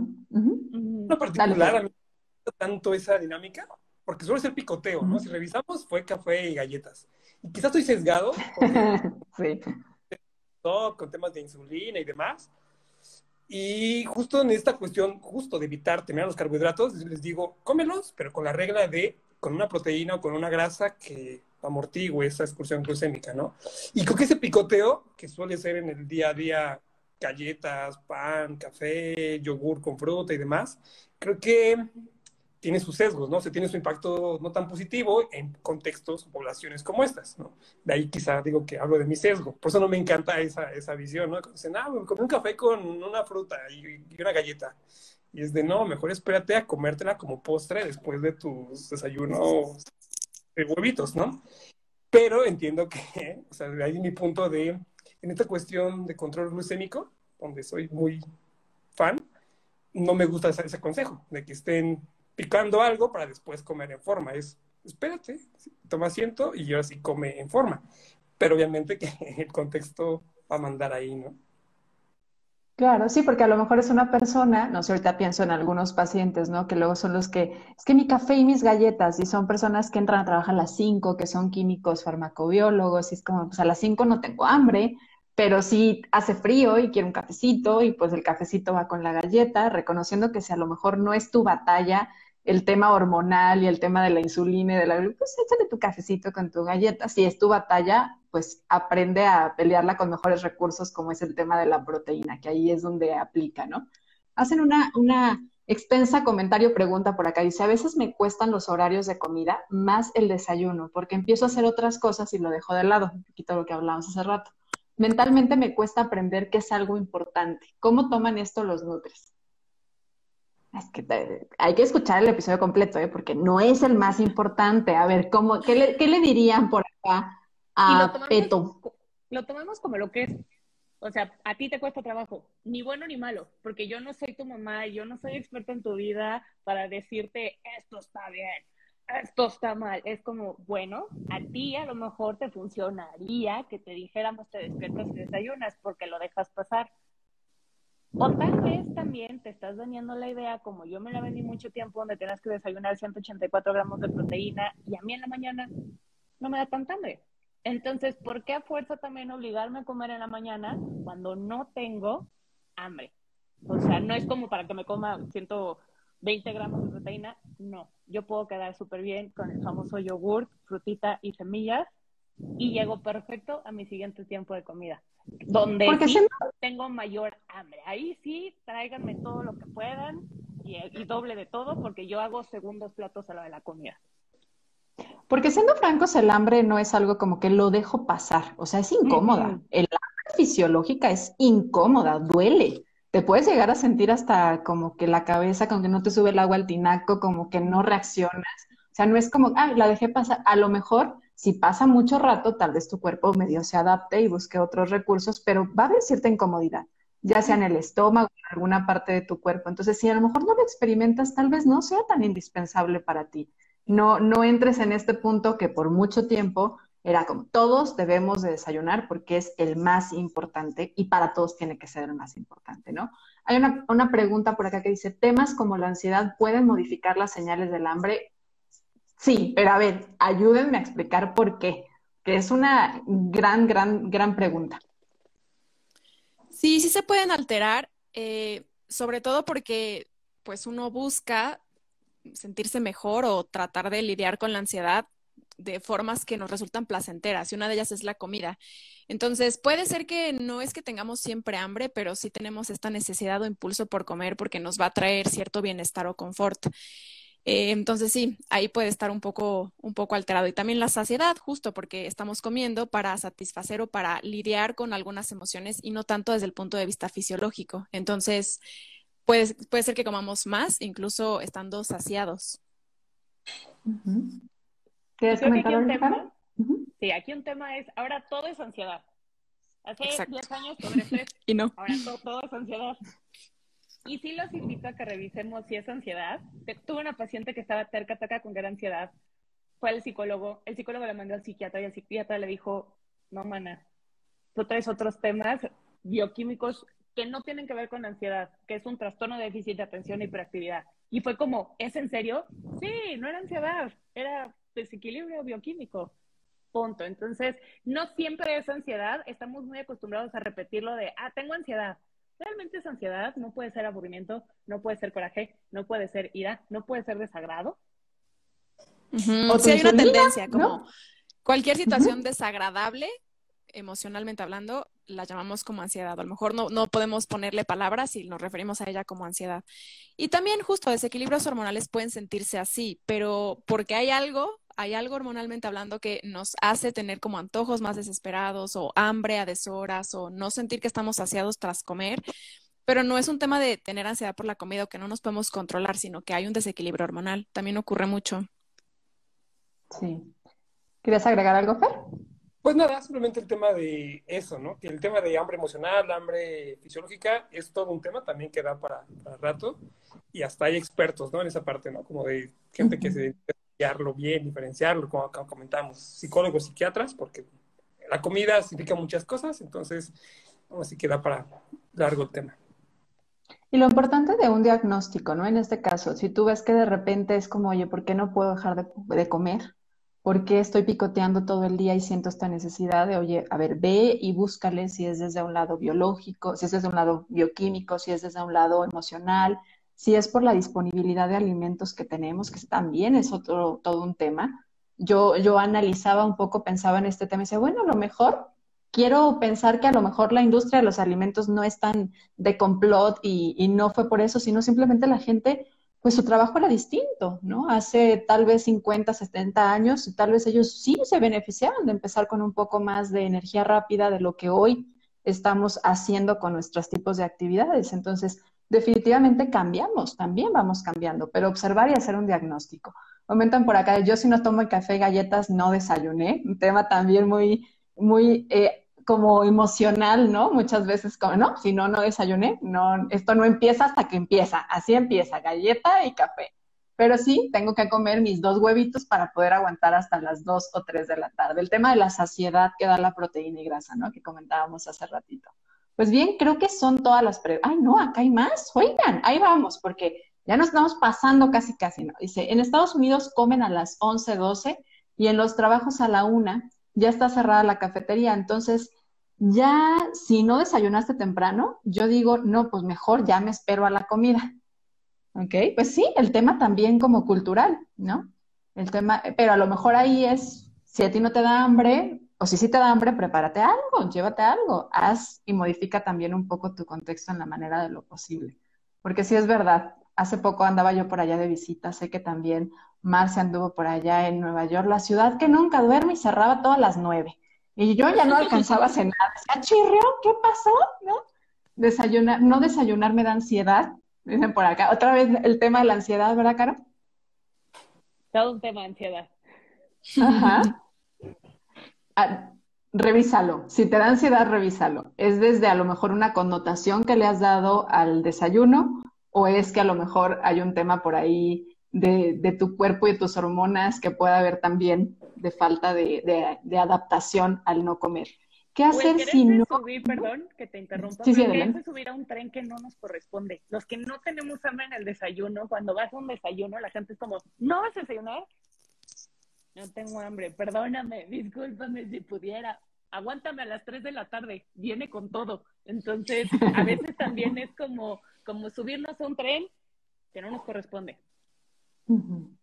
particular, tanto esa dinámica, porque suele ser picoteo, ¿no? Si revisamos, fue café y galletas. Y quizás estoy sesgado, sí. con temas de insulina y demás. Y justo en esta cuestión, justo de evitar tener los carbohidratos, les digo, cómelos, pero con la regla de, con una proteína o con una grasa que amortigue esa excursión glucémica, ¿no? Y con que ese picoteo, que suele ser en el día a día galletas, pan, café, yogur con fruta y demás, creo que tiene sus sesgos, ¿no? Se tiene su impacto no tan positivo en contextos o poblaciones como estas, ¿no? De ahí quizá digo que hablo de mi sesgo. Por eso no me encanta esa, esa visión, ¿no? Dicen, ah, me comí un café con una fruta y, y, una galleta. Y es de, no, mejor espérate a comértela como postre después de tus desayunos de huevitos, ¿no? Pero entiendo que, o sea, de ahí mi punto de en esta cuestión de control glucémico, donde soy muy fan, no me gusta ese, consejo de que estén picando algo para después comer en forma. Es, espérate, toma asiento y yo así come en forma. Pero obviamente que el contexto va a mandar ahí, ¿no? Claro, sí, porque a lo mejor es una persona, no sé, ahorita pienso en algunos pacientes, ¿no? Que luego son los que, es que mi café y mis galletas, y son personas que entran a trabajar a las 5, que son químicos farmacobiólogos, y es como, pues a las 5 no tengo hambre, pero sí hace frío y quiere un cafecito y pues el cafecito va con la galleta, reconociendo que si a lo mejor no es tu batalla el tema hormonal y el tema de la insulina y de la pues échale tu cafecito con tu galleta. Si es tu batalla, pues aprende a pelearla con mejores recursos como es el tema de la proteína, que ahí es donde aplica, ¿no? Hacen una, una extensa comentario, pregunta por acá, dice, a veces me cuestan los horarios de comida más el desayuno, porque empiezo a hacer otras cosas y lo dejo de lado, un poquito lo que hablábamos hace rato mentalmente me cuesta aprender que es algo importante. ¿Cómo toman esto los nutres? Es que hay que escuchar el episodio completo, ¿eh? porque no es el más importante. A ver, ¿cómo, qué, le, dirían por acá a Peto? Lo tomamos como lo que es. O sea, a ti te cuesta trabajo, ni bueno ni malo, porque yo no soy tu mamá, yo no soy experta en tu vida para decirte esto está bien esto está mal. Es como, bueno, a ti a lo mejor te funcionaría que te dijéramos te despiertas y desayunas porque lo dejas pasar. O tal vez también te estás dañando la idea, como yo me la vendí mucho tiempo, donde tienes que desayunar 184 gramos de proteína y a mí en la mañana no me da tanta hambre. Entonces, ¿por qué a fuerza también obligarme a comer en la mañana cuando no tengo hambre? O sea, no es como para que me coma ciento 20 gramos de proteína, no. Yo puedo quedar súper bien con el famoso yogurt, frutita y semillas y llego perfecto a mi siguiente tiempo de comida. Donde sí tengo mayor hambre. Ahí sí, tráiganme todo lo que puedan y, y, doble de todo porque yo hago segundos platos a la de la comida. Porque siendo francos, el hambre no es algo como que lo dejo pasar, o sea, es incómoda. El hambre fisiológica es incómoda, duele te puedes llegar a sentir hasta como que la cabeza, como que no te sube el agua al tinaco, como que no reaccionas. O sea, no es como, ah, la dejé pasar. A lo mejor, si pasa mucho rato, tal vez tu cuerpo medio se adapte y busque otros recursos, pero va a haber cierta incomodidad, ya sea en el estómago, en alguna parte de tu cuerpo. Entonces, si a lo mejor no lo experimentas, tal vez no sea tan indispensable para ti. No, no entres en este punto que por mucho tiempo era como todos debemos de desayunar porque es el más importante y para todos tiene que ser el más importante, ¿no? Hay una, una pregunta por acá que dice, ¿temas como la ansiedad pueden modificar las señales del hambre? Sí, pero a ver, ayúdenme a explicar por qué, que es una gran, gran, gran pregunta. Sí, sí se pueden alterar, eh, sobre todo porque pues uno busca sentirse mejor o tratar de lidiar con la ansiedad de formas que nos resultan placenteras y una de ellas es la comida. Entonces, puede ser que no es que tengamos siempre hambre, pero sí tenemos esta necesidad o impulso por comer porque nos va a traer cierto bienestar o confort. Eh, entonces sí, ahí puede estar un poco, un poco alterado. Y también la saciedad, justo porque estamos comiendo para satisfacer o para lidiar con algunas emociones y no tanto desde el punto de vista fisiológico. Entonces, puede, puede ser que comamos más, incluso estando saciados. ¿Quieres comentar un tema? Sí, aquí un tema es, ahora todo es ansiedad. Hace 10 años sobre estrés. y no. Ahora todo, todo, es ansiedad. Y sí los invito a que revisemos si es ansiedad. Tuve una paciente que estaba terca, terca con gran ansiedad. Fue al psicólogo. El psicólogo le mandó al psiquiatra y el psiquiatra le dijo, no, mana, tú traes otros temas bioquímicos que no tienen que ver con ansiedad, que es un trastorno de déficit de atención y hiperactividad. Y fue como, ¿es en serio? Sí, no era ansiedad, era desequilibrio bioquímico. Punto. Entonces, no siempre es ansiedad, estamos muy acostumbrados a repetirlo de, ah, tengo ansiedad. Realmente es ansiedad, no puede ser aburrimiento, no puede ser coraje, no puede ser ira, no puede ser desagrado. O si hay una tendencia, como cualquier situación desagradable, emocionalmente hablando, la llamamos como ansiedad. A lo mejor no, no podemos ponerle palabras y nos referimos a ella como ansiedad. Y también justo desequilibrios hormonales pueden sentirse así, pero porque hay algo hay algo hormonalmente hablando que nos hace tener como antojos más desesperados o hambre a deshoras o no sentir que estamos saciados tras comer, pero no es un tema de tener ansiedad por la comida o que no nos podemos controlar, sino que hay un desequilibrio hormonal. También ocurre mucho. Sí. ¿Quieres agregar algo, Fer? Pues nada, simplemente el tema de eso, ¿no? Que el tema de hambre emocional, hambre fisiológica, es todo un tema también que da para, para rato. Y hasta hay expertos, ¿no? En esa parte, ¿no? Como de gente que se diferenciarlo bien, diferenciarlo, como, comentamos, psicólogos, psiquiatras, porque la comida significa muchas cosas, entonces, así queda para largo el tema. Y lo importante de un diagnóstico, ¿no? En este caso, si tú ves que de repente es como, oye, ¿por qué no puedo dejar de, de comer? ¿Por qué estoy picoteando todo el día y siento esta necesidad de, oye, a ver, ve y búscale si es desde un lado biológico, si es desde un lado bioquímico, si es desde un lado emocional, si es por la disponibilidad de alimentos que tenemos, que también es otro, todo un tema. Yo, yo analizaba un poco, pensaba en este tema y decía, bueno, a lo mejor quiero pensar que a lo mejor la industria de los alimentos no es tan de complot y, y no fue por eso, sino simplemente la gente, pues su trabajo era distinto, ¿no? Hace tal vez 50, 70 años, tal vez ellos sí se beneficiaban de empezar con un poco más de energía rápida de lo que hoy estamos haciendo con nuestros tipos de actividades. Entonces, definitivamente cambiamos, también vamos cambiando, pero observar y hacer un diagnóstico. Comentan por acá, yo si no tomo café y galletas no desayuné, un tema también muy, muy eh, como emocional, ¿no? Muchas veces como, no, si no, no desayuné, no, esto no empieza hasta que empieza, así empieza, galleta y café. Pero sí, tengo que comer mis dos huevitos para poder aguantar hasta las dos o tres de la tarde. El tema de la saciedad que da la proteína y grasa, ¿no? Que comentábamos hace ratito. Pues bien, creo que son todas las preguntas. Ay, no, acá hay más. Oigan, ahí vamos, porque ya nos estamos pasando casi, casi, ¿no? Dice, en Estados Unidos comen a las 11, 12 y en los trabajos a la una ya está cerrada la cafetería. Entonces, ya si no desayunaste temprano, yo digo, no, pues mejor ya me espero a la comida. ¿Ok? Pues sí, el tema también como cultural, ¿no? El tema, pero a lo mejor ahí es, si a ti no te da hambre, o si sí te da hambre, prepárate algo, llévate algo, haz y modifica también un poco tu contexto en la manera de lo posible. Porque sí es verdad, hace poco andaba yo por allá de visita, sé que también Marcia anduvo por allá en Nueva York, la ciudad que nunca duerme y cerraba todas las nueve. Y yo ya no alcanzaba a cenar. Decía, chirrió, ¿qué pasó? ¿No? Desayunar, no desayunar me da ansiedad, dicen por acá. Otra vez el tema de la ansiedad, ¿verdad, Caro? Todo un tema de ansiedad. Ajá. Ah, revísalo. Si te da ansiedad, revísalo. ¿Es desde a lo mejor una connotación que le has dado al desayuno o es que a lo mejor hay un tema por ahí de, tu cuerpo y tus hormonas que puede haber también de falta de, adaptación al no comer? ¿Qué hacer si no? Subir, perdón que te interrumpa. Sí, sí, subir a un tren que no nos corresponde. Los que no tenemos hambre en el desayuno, cuando vas a un desayuno, la gente es como, ¿no vas a desayunar? No tengo hambre, perdóname, discúlpame si pudiera. Aguántame a las 3 de la tarde, viene con todo. Entonces, a veces también es como, como subirnos a un tren que no nos corresponde.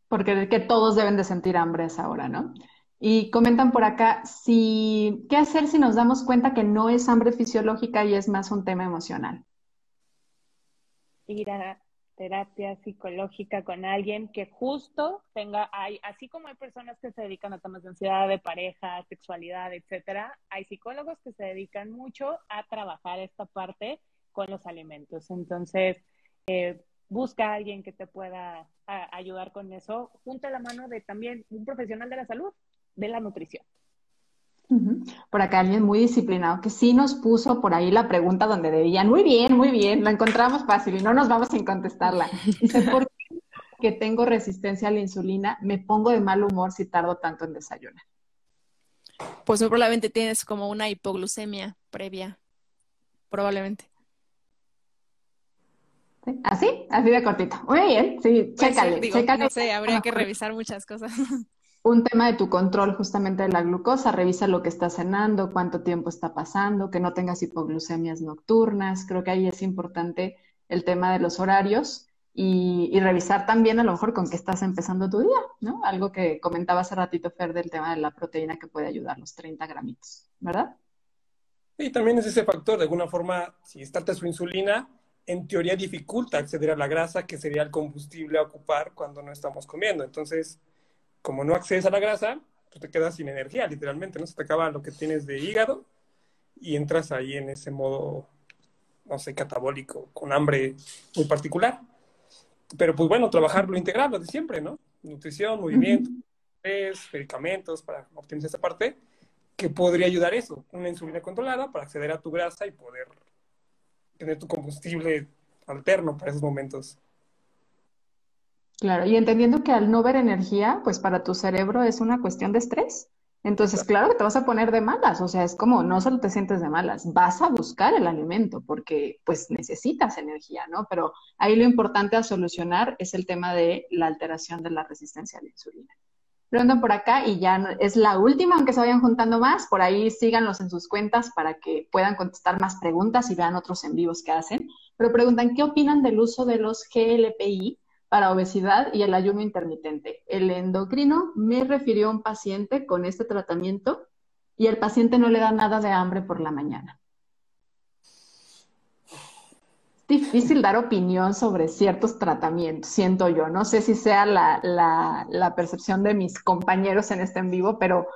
Porque que todos deben de sentir hambre a esa hora, ¿no? Y comentan por acá, si, ¿qué hacer si nos damos cuenta que no es hambre fisiológica y es más un tema emocional? Ir a terapia psicológica con alguien que justo tenga, hay, así como hay personas que se dedican a temas de ansiedad, de pareja, sexualidad, etcétera, hay psicólogos que se dedican mucho a trabajar esta parte con los alimentos. Entonces, eh, busca a alguien que te pueda ayudar con eso, junto a la mano de también un profesional de la salud, de la nutrición. Por acá alguien muy disciplinado que sí nos puso por ahí la pregunta donde debían. Muy bien, muy bien, la encontramos fácil y no nos vamos sin contestarla. Dice, ¿por qué que tengo resistencia a la insulina me pongo de mal humor si tardo tanto en desayunar? Pues probablemente tienes como una hipoglucemia previa, probablemente. Así, así de cortito. Muy bien, sí, pues chécale, No sé, habría que revisar muchas cosas. Un tema de tu control justamente de la glucosa, revisa lo que está cenando, cuánto tiempo está pasando, que no tengas hipoglucemias nocturnas. Creo que ahí es importante el tema de los horarios y, revisar también a lo mejor con qué estás empezando tu día, ¿no? Algo que comentaba hace ratito Fer del tema de la proteína que puede ayudar, los 30 gramitos, ¿verdad? Y también es ese factor, de alguna forma, si estás su insulina, en teoría dificulta acceder a la grasa, que sería el combustible a ocupar cuando no estamos comiendo. Entonces, como no accedes a la grasa, tú te quedas sin energía, literalmente, ¿no? Se te acaba lo que tienes de hígado y entras ahí en ese modo, no sé, catabólico, con hambre muy particular. Pero pues bueno, trabajar lo integral, lo de siempre, ¿no? Nutrición, movimiento, medicamentos para optimizar esa parte, que podría ayudar eso, una insulina controlada para acceder a tu grasa y poder tener tu combustible alterno para esos momentos. Claro, y entendiendo que al no ver energía, pues para tu cerebro es una cuestión de estrés. Entonces, claro que te vas a poner de malas, o sea, es como no solo te sientes de malas, vas a buscar el alimento porque pues necesitas energía, ¿no? Pero ahí lo importante a solucionar es el tema de la alteración de la resistencia a la insulina. Preguntan por acá y ya es la última, aunque se vayan juntando más, por ahí síganlos en sus cuentas para que puedan contestar más preguntas y vean otros en vivos que hacen. Pero preguntan, ¿qué opinan del uso de los GLPI para obesidad y el ayuno intermitente? El endocrino me refirió a un paciente con este tratamiento y el paciente no le da nada de hambre por la mañana difícil dar opinión sobre ciertos tratamientos, siento yo. No sé si sea la, la, percepción de mis compañeros en este en vivo, pero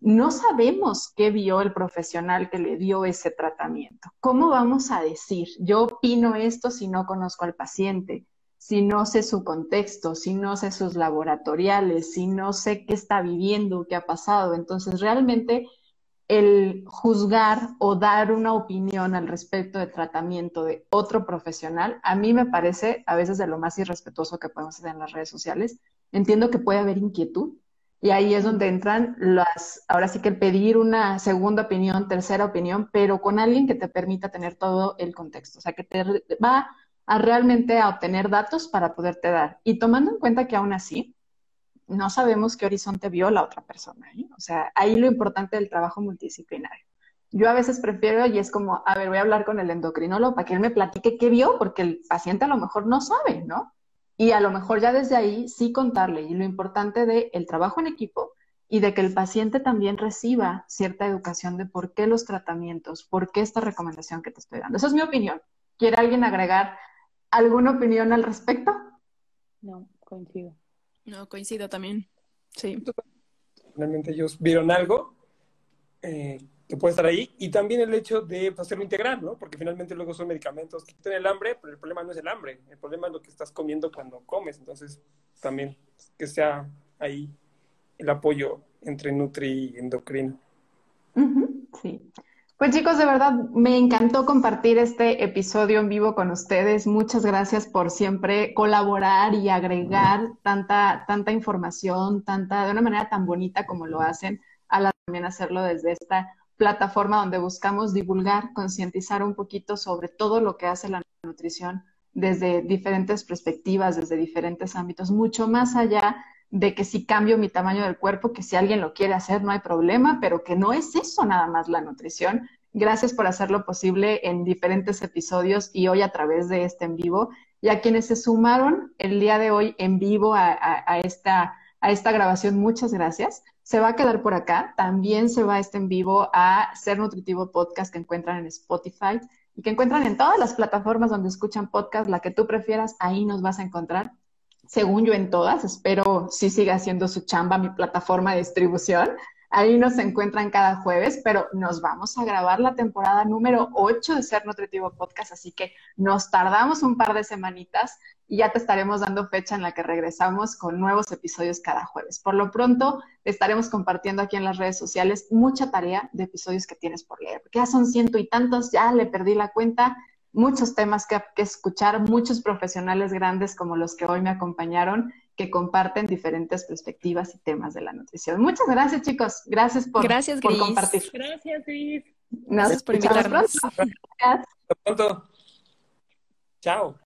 no sabemos qué vio el profesional que le dio ese tratamiento. ¿Cómo vamos a decir, yo opino esto si no conozco al paciente, si no sé su contexto, si no sé sus laboratoriales, si no sé qué está viviendo, qué ha pasado? Entonces, realmente el juzgar o dar una opinión al respecto de tratamiento de otro profesional, a mí me parece a veces de lo más irrespetuoso que podemos hacer en las redes sociales. Entiendo que puede haber inquietud y ahí es donde entran las, ahora sí que el pedir una segunda opinión, tercera opinión, pero con alguien que te permita tener todo el contexto, o sea, que te va a realmente a obtener datos para poderte dar. Y tomando en cuenta que aún así, no sabemos qué horizonte vio la otra persona. ¿eh? O sea, ahí lo importante del trabajo multidisciplinario. Yo a veces prefiero y es como, a ver, voy a hablar con el endocrinólogo para que él me platique qué vio, porque el paciente a lo mejor no sabe, ¿no? Y a lo mejor ya desde ahí sí contarle. Y lo importante del el trabajo en equipo y de que el paciente también reciba cierta educación de por qué los tratamientos, por qué esta recomendación que te estoy dando. Esa es mi opinión. ¿Quiere alguien agregar alguna opinión al respecto? No, coincido. No, coincido también. Sí. Finalmente ellos vieron algo eh, que puede estar ahí y también el hecho de pues, hacerlo integral, ¿no? Porque finalmente luego son medicamentos que tienen el hambre, pero el problema no es el hambre, el problema es lo que estás comiendo cuando comes. Entonces, también que sea ahí el apoyo entre Nutri y endocrino. sí. Pues chicos, de verdad me encantó compartir este episodio en vivo con ustedes. Muchas gracias por siempre colaborar y agregar tanta, tanta información, tanta, de una manera tan bonita como lo hacen, a la también hacerlo desde esta plataforma donde buscamos divulgar, concientizar un poquito sobre todo lo que hace la nutrición desde diferentes perspectivas, desde diferentes ámbitos, mucho más allá de que si cambio mi tamaño del cuerpo, que si alguien lo quiere hacer no hay problema, pero que no es eso nada más la nutrición. Gracias por hacerlo posible en diferentes episodios y hoy a través de este en vivo. Y a quienes se sumaron el día de hoy en vivo a, esta, a esta grabación, muchas gracias. Se va a quedar por acá. También se va este en vivo a Ser Nutritivo Podcast que encuentran en Spotify y que encuentran en todas las plataformas donde escuchan podcast, la que tú prefieras, ahí nos vas a encontrar según yo en todas, espero sí siga haciendo su chamba mi plataforma de distribución. Ahí nos encuentran cada jueves, pero nos vamos a grabar la temporada número 8 de Ser Nutritivo Podcast, así que nos tardamos un par de semanitas y ya te estaremos dando fecha en la que regresamos con nuevos episodios cada jueves. Por lo pronto, estaremos compartiendo aquí en las redes sociales mucha tarea de episodios que tienes por leer, porque ya son ciento y tantos, ya le perdí la cuenta muchos temas que, escuchar, muchos profesionales grandes como los que hoy me acompañaron que comparten diferentes perspectivas y temas de la nutrición. Muchas gracias, chicos. Gracias por, gracias, por compartir. Gracias, Gris. gracias por invitarnos. Hasta pronto. Chao.